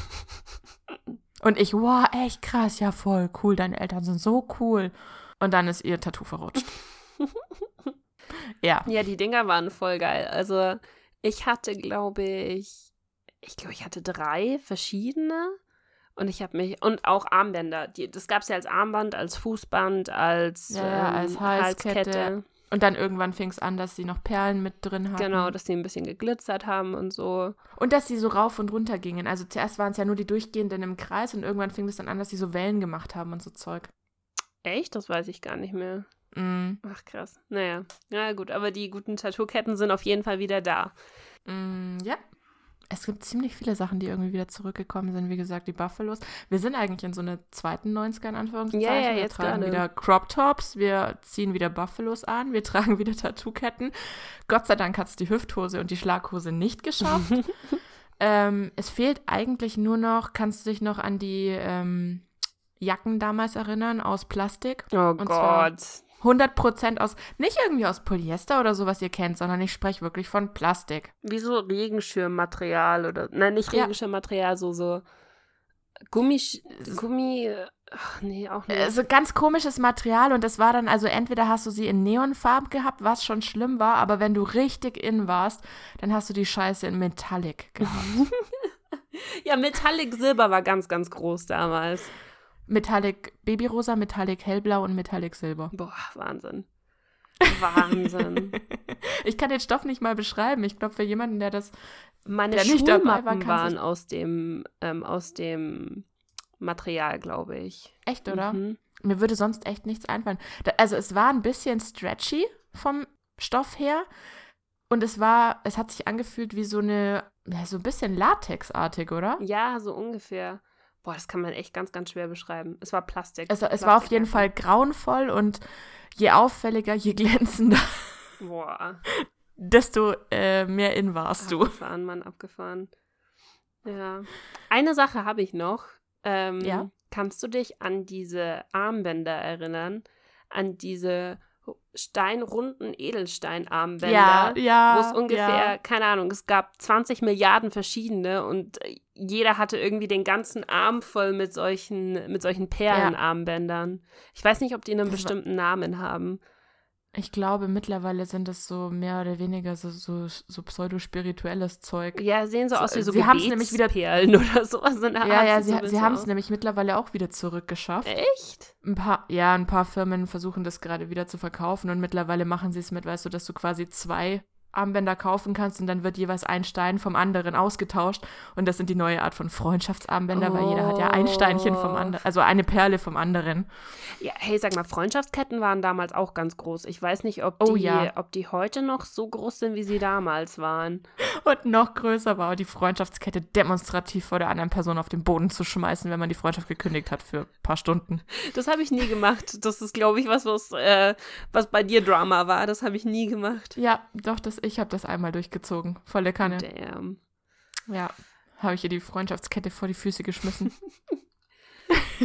Speaker 2: und ich, wow, echt krass, ja voll cool, deine Eltern sind so cool. Und dann ist ihr Tattoo verrutscht. [laughs] ja.
Speaker 1: Ja, die Dinger waren voll geil. Also ich hatte, glaube ich, ich glaube, ich hatte drei verschiedene. Und ich habe mich, und auch Armbänder. Die, das gab es ja als Armband, als Fußband, als,
Speaker 2: Ja,
Speaker 1: ähm,
Speaker 2: als Halskette. Und dann irgendwann fing es an, dass sie noch Perlen mit drin hatten.
Speaker 1: Genau, dass sie ein bisschen geglitzert haben und so.
Speaker 2: Und dass sie so rauf und runter gingen. Also zuerst waren es ja nur die durchgehenden im Kreis und irgendwann fing es dann an, dass sie so Wellen gemacht haben und so Zeug.
Speaker 1: Echt? Das weiß ich gar nicht mehr.
Speaker 2: Mm.
Speaker 1: Ach krass. Naja, na gut, aber die guten Tattoo-Ketten sind auf jeden Fall wieder da.
Speaker 2: Mm, ja. Es gibt ziemlich viele Sachen, die irgendwie wieder zurückgekommen sind. Wie gesagt, die Buffalos. Wir sind eigentlich in so einer zweiten 90er in Anführungszeichen.
Speaker 1: Ja, ja,
Speaker 2: wir
Speaker 1: jetzt
Speaker 2: tragen
Speaker 1: gerade.
Speaker 2: wieder Crop Tops, wir ziehen wieder Buffalos an, wir [laughs] tragen wieder Tattoo-Ketten. Gott sei Dank hat es die Hüfthose und die Schlaghose nicht geschafft. [laughs] ähm, es fehlt eigentlich nur noch, kannst du dich noch an die ähm, Jacken damals erinnern, aus Plastik?
Speaker 1: Oh
Speaker 2: Und
Speaker 1: Gott.
Speaker 2: 100% aus, nicht irgendwie aus Polyester oder so, was ihr kennt, sondern ich spreche wirklich von Plastik.
Speaker 1: Wie so Regenschirmmaterial oder. Nein, nicht
Speaker 2: Ja.
Speaker 1: Regenschirmmaterial, so, so. Gummi. Gummi. Ach, nee, auch nicht.
Speaker 2: Äh, So ganz komisches Material und das war dann, also entweder hast du sie in Neonfarben gehabt, was schon schlimm war, aber wenn du richtig in warst, dann hast du die Scheiße in Metallic gehabt. [laughs]
Speaker 1: ja, Metallic Silber war ganz, ganz groß damals.
Speaker 2: Metallic Babyrosa, Metallic Hellblau und Metallic Silber.
Speaker 1: Boah, Wahnsinn. Wahnsinn. [laughs]
Speaker 2: Ich kann den Stoff nicht mal beschreiben. Ich glaube, für jemanden, der das.
Speaker 1: Meine
Speaker 2: Der war,
Speaker 1: Schulmappen
Speaker 2: kann
Speaker 1: waren aus dem, ähm, aus dem Material, glaube ich.
Speaker 2: Echt, oder?
Speaker 1: Mhm.
Speaker 2: Mir würde sonst echt nichts einfallen. Da, also es war ein bisschen stretchy vom Stoff her. Und es war, es hat sich angefühlt wie so eine, ja, so ein bisschen Latexartig, oder?
Speaker 1: Ja, so ungefähr. Boah, das kann man echt ganz, ganz schwer beschreiben. Es war Plastik.
Speaker 2: Es, es war auf jeden Fall grauenvoll und je auffälliger, je [laughs] glänzender,
Speaker 1: Boah,
Speaker 2: desto äh, mehr in warst du.
Speaker 1: abgefahren, Mann, abgefahren. Ja. Eine Sache habe ich noch. Ähm,
Speaker 2: Ja?
Speaker 1: Kannst du dich an diese Armbänder erinnern? An diese steinrunden Edelsteinarmbänder?
Speaker 2: Ja, ja.
Speaker 1: wo es ungefähr,
Speaker 2: ja.
Speaker 1: keine Ahnung, es gab 20 Milliarden verschiedene und äh, jeder hatte irgendwie den ganzen Arm voll mit solchen, mit solchen Perlenarmbändern. Ich weiß nicht, ob die einen
Speaker 2: Das
Speaker 1: bestimmten Namen haben.
Speaker 2: Ich glaube, mittlerweile sind es so mehr oder weniger so, so, so pseudo-spirituelles Zeug.
Speaker 1: Ja, sehen so
Speaker 2: So,
Speaker 1: aus wie so
Speaker 2: sie haben's nämlich wieder-
Speaker 1: Gebetsperlen [laughs] oder sowas in der
Speaker 2: Ja,
Speaker 1: Art.
Speaker 2: ja, sie,
Speaker 1: so
Speaker 2: sie haben es nämlich mittlerweile auch wieder zurückgeschafft.
Speaker 1: Echt?
Speaker 2: Ein paar, ja, ein paar Firmen versuchen das gerade wieder zu verkaufen und mittlerweile machen sie es mit, weißt du, dass du quasi zwei Armbänder kaufen kannst und dann wird jeweils ein Stein vom anderen ausgetauscht und das sind die neue Art von Freundschaftsarmbänder, weil jeder hat ja ein Steinchen vom
Speaker 1: Oh.
Speaker 2: anderen, also eine Perle vom anderen.
Speaker 1: Ja, hey, sag mal, Freundschaftsketten waren damals auch ganz groß. Ich weiß nicht, ob
Speaker 2: Oh
Speaker 1: die,
Speaker 2: ja.
Speaker 1: ob die heute noch so groß sind, wie sie damals waren.
Speaker 2: Und noch größer war die Freundschaftskette demonstrativ vor der anderen Person auf den Boden zu schmeißen, wenn man die Freundschaft gekündigt hat für ein paar Stunden.
Speaker 1: Das habe ich nie gemacht. Das ist, glaube ich, was, was, äh, was bei dir Drama war. Das habe ich nie gemacht.
Speaker 2: Ja, doch, das, ich habe das einmal durchgezogen. Volle Kanne.
Speaker 1: Damn.
Speaker 2: Ja, habe ich ihr die Freundschaftskette vor die Füße geschmissen. [laughs]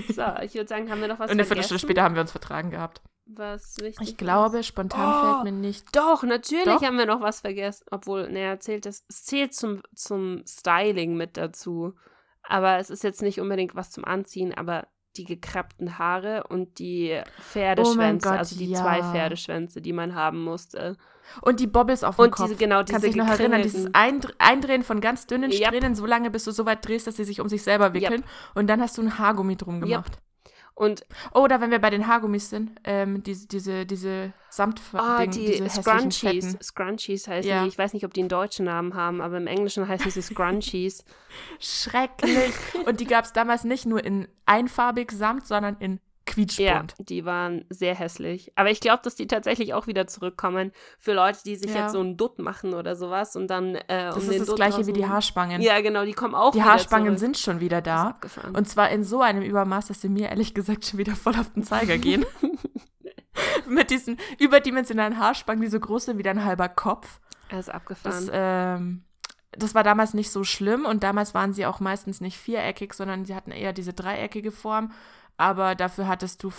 Speaker 1: So, ich würde sagen, haben wir noch was
Speaker 2: und eine Viertelstunde später haben wir uns vertragen gehabt.
Speaker 1: Was wichtig
Speaker 2: Ich glaube,
Speaker 1: ist?
Speaker 2: spontan
Speaker 1: Oh,
Speaker 2: fällt mir nicht.
Speaker 1: Doch, natürlich
Speaker 2: Doch?
Speaker 1: haben wir noch was vergessen. Obwohl, naja, zählt das. Es zählt zum, zum Styling mit dazu. Aber es ist jetzt nicht unbedingt was zum Anziehen, aber die gekrappten Haare und die Pferdeschwänze,
Speaker 2: Gott,
Speaker 1: also die
Speaker 2: ja.
Speaker 1: zwei Pferdeschwänze, die man haben musste.
Speaker 2: Und die Bobbles auf dem
Speaker 1: Und
Speaker 2: Kopf.
Speaker 1: diese, genau, diese
Speaker 2: Kannst dich noch erinnern, dieses Eindr Eindrehen von ganz dünnen
Speaker 1: Yep.
Speaker 2: Strähnen, so lange, bis du so weit drehst, dass sie sich um sich selber wickeln. Und dann hast du ein Haargummi drum
Speaker 1: Yep.
Speaker 2: gemacht.
Speaker 1: Und
Speaker 2: Oder wenn wir bei den Haargummis sind, ähm, diese, diese, diese Samt
Speaker 1: ah, die
Speaker 2: diese
Speaker 1: Scrunchies. Scrunchies heißen
Speaker 2: Ja.
Speaker 1: die. Ich weiß nicht, ob die einen deutschen Namen haben, aber im Englischen heißen sie Scrunchies. [laughs]
Speaker 2: Schrecklich. Und die gab es damals nicht nur in einfarbig Samt, sondern in
Speaker 1: Ja,
Speaker 2: quietschbunt.
Speaker 1: die waren sehr hässlich. Aber ich glaube, dass die tatsächlich auch wieder zurückkommen für Leute, die sich
Speaker 2: Ja.
Speaker 1: jetzt so einen Dutt machen oder sowas und dann äh,
Speaker 2: Das
Speaker 1: um
Speaker 2: ist
Speaker 1: den
Speaker 2: das
Speaker 1: Dutt
Speaker 2: gleiche wie die Haarspangen.
Speaker 1: Ja, genau, die kommen auch
Speaker 2: die Haarspangen
Speaker 1: zurück.
Speaker 2: sind schon wieder
Speaker 1: Das ist
Speaker 2: da. Und zwar in so einem Übermaß, dass sie mir ehrlich gesagt schon wieder voll auf den Zeiger gehen. [laughs] Mit diesen überdimensionalen Haarspangen, die so groß sind wie dein halber Kopf.
Speaker 1: das ist abgefahren.
Speaker 2: Das, ähm, das war damals nicht so schlimm und damals waren sie auch meistens nicht viereckig, sondern sie hatten eher diese dreieckige Form. Aber dafür hattest du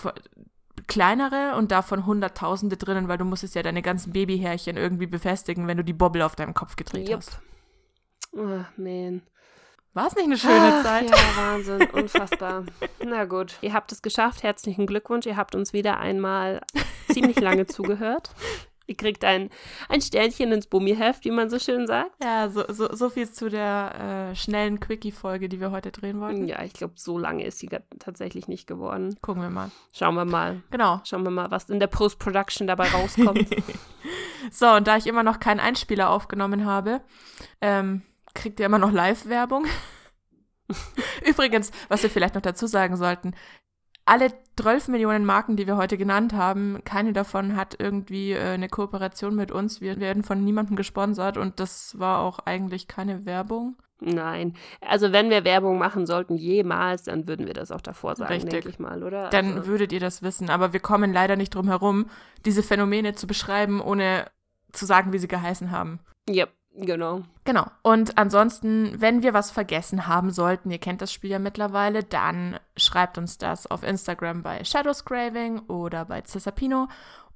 Speaker 2: kleinere und davon Hunderttausende drinnen, weil du musstest ja deine ganzen Babyhärchen irgendwie befestigen, wenn du die Bobbel auf deinem Kopf gedreht
Speaker 1: Jupp.
Speaker 2: hast.
Speaker 1: Oh, man.
Speaker 2: War es nicht eine schöne
Speaker 1: Ach,
Speaker 2: Zeit?
Speaker 1: Ja, Wahnsinn, unfassbar. Na gut, ihr habt es geschafft. Herzlichen Glückwunsch. Ihr habt uns wieder einmal ziemlich lange [laughs] zugehört. Die kriegt ein, ein Sternchen ins Bummiheft, wie man so schön sagt.
Speaker 2: Ja, so, so, so viel zu der äh, schnellen Quickie-Folge, die wir heute drehen wollten.
Speaker 1: Ja, ich glaube, so lange ist sie tatsächlich nicht geworden.
Speaker 2: Gucken wir mal.
Speaker 1: Schauen wir mal.
Speaker 2: Genau.
Speaker 1: Schauen wir mal, was in der Post-Production dabei rauskommt. [laughs]
Speaker 2: so, und da ich immer noch keinen Einspieler aufgenommen habe, ähm, kriegt ihr immer noch Live-Werbung. [laughs] Übrigens, was wir vielleicht noch dazu sagen sollten, alle 12 Millionen Marken, die wir heute genannt haben, keine davon hat irgendwie äh, eine Kooperation mit uns. Wir werden von niemandem gesponsert und das war auch eigentlich keine Werbung.
Speaker 1: Nein, also wenn wir Werbung machen sollten, jemals, dann würden wir das auch davor sagen,
Speaker 2: Richtig.
Speaker 1: denke ich mal, oder?
Speaker 2: Dann
Speaker 1: also,
Speaker 2: würdet ihr das wissen, aber wir kommen leider nicht drum herum, diese Phänomene zu beschreiben, ohne zu sagen, wie sie geheißen haben.
Speaker 1: Yep, genau.
Speaker 2: Genau. Und ansonsten, wenn wir was vergessen haben sollten, ihr kennt das Spiel ja mittlerweile, dann schreibt uns das auf Instagram bei Shadowscraving oder bei Cesapino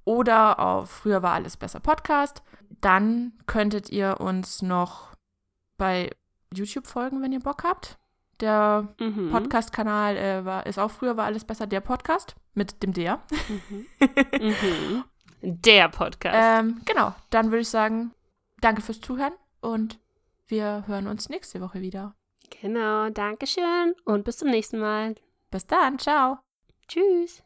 Speaker 2: oder auf Früher war alles besser Podcast. Dann könntet ihr uns noch bei YouTube folgen, wenn ihr Bock habt. Der
Speaker 1: Mhm.
Speaker 2: Podcast-Kanal äh, war, ist auch früher war alles besser, der Podcast mit dem der. [laughs]
Speaker 1: Mhm. Der Podcast.
Speaker 2: Ähm, genau, dann würde ich sagen, danke fürs Zuhören und wir hören uns nächste Woche wieder.
Speaker 1: genau, Dankeschön und bis zum nächsten Mal.
Speaker 2: Bis dann, ciao.
Speaker 1: Tschüss.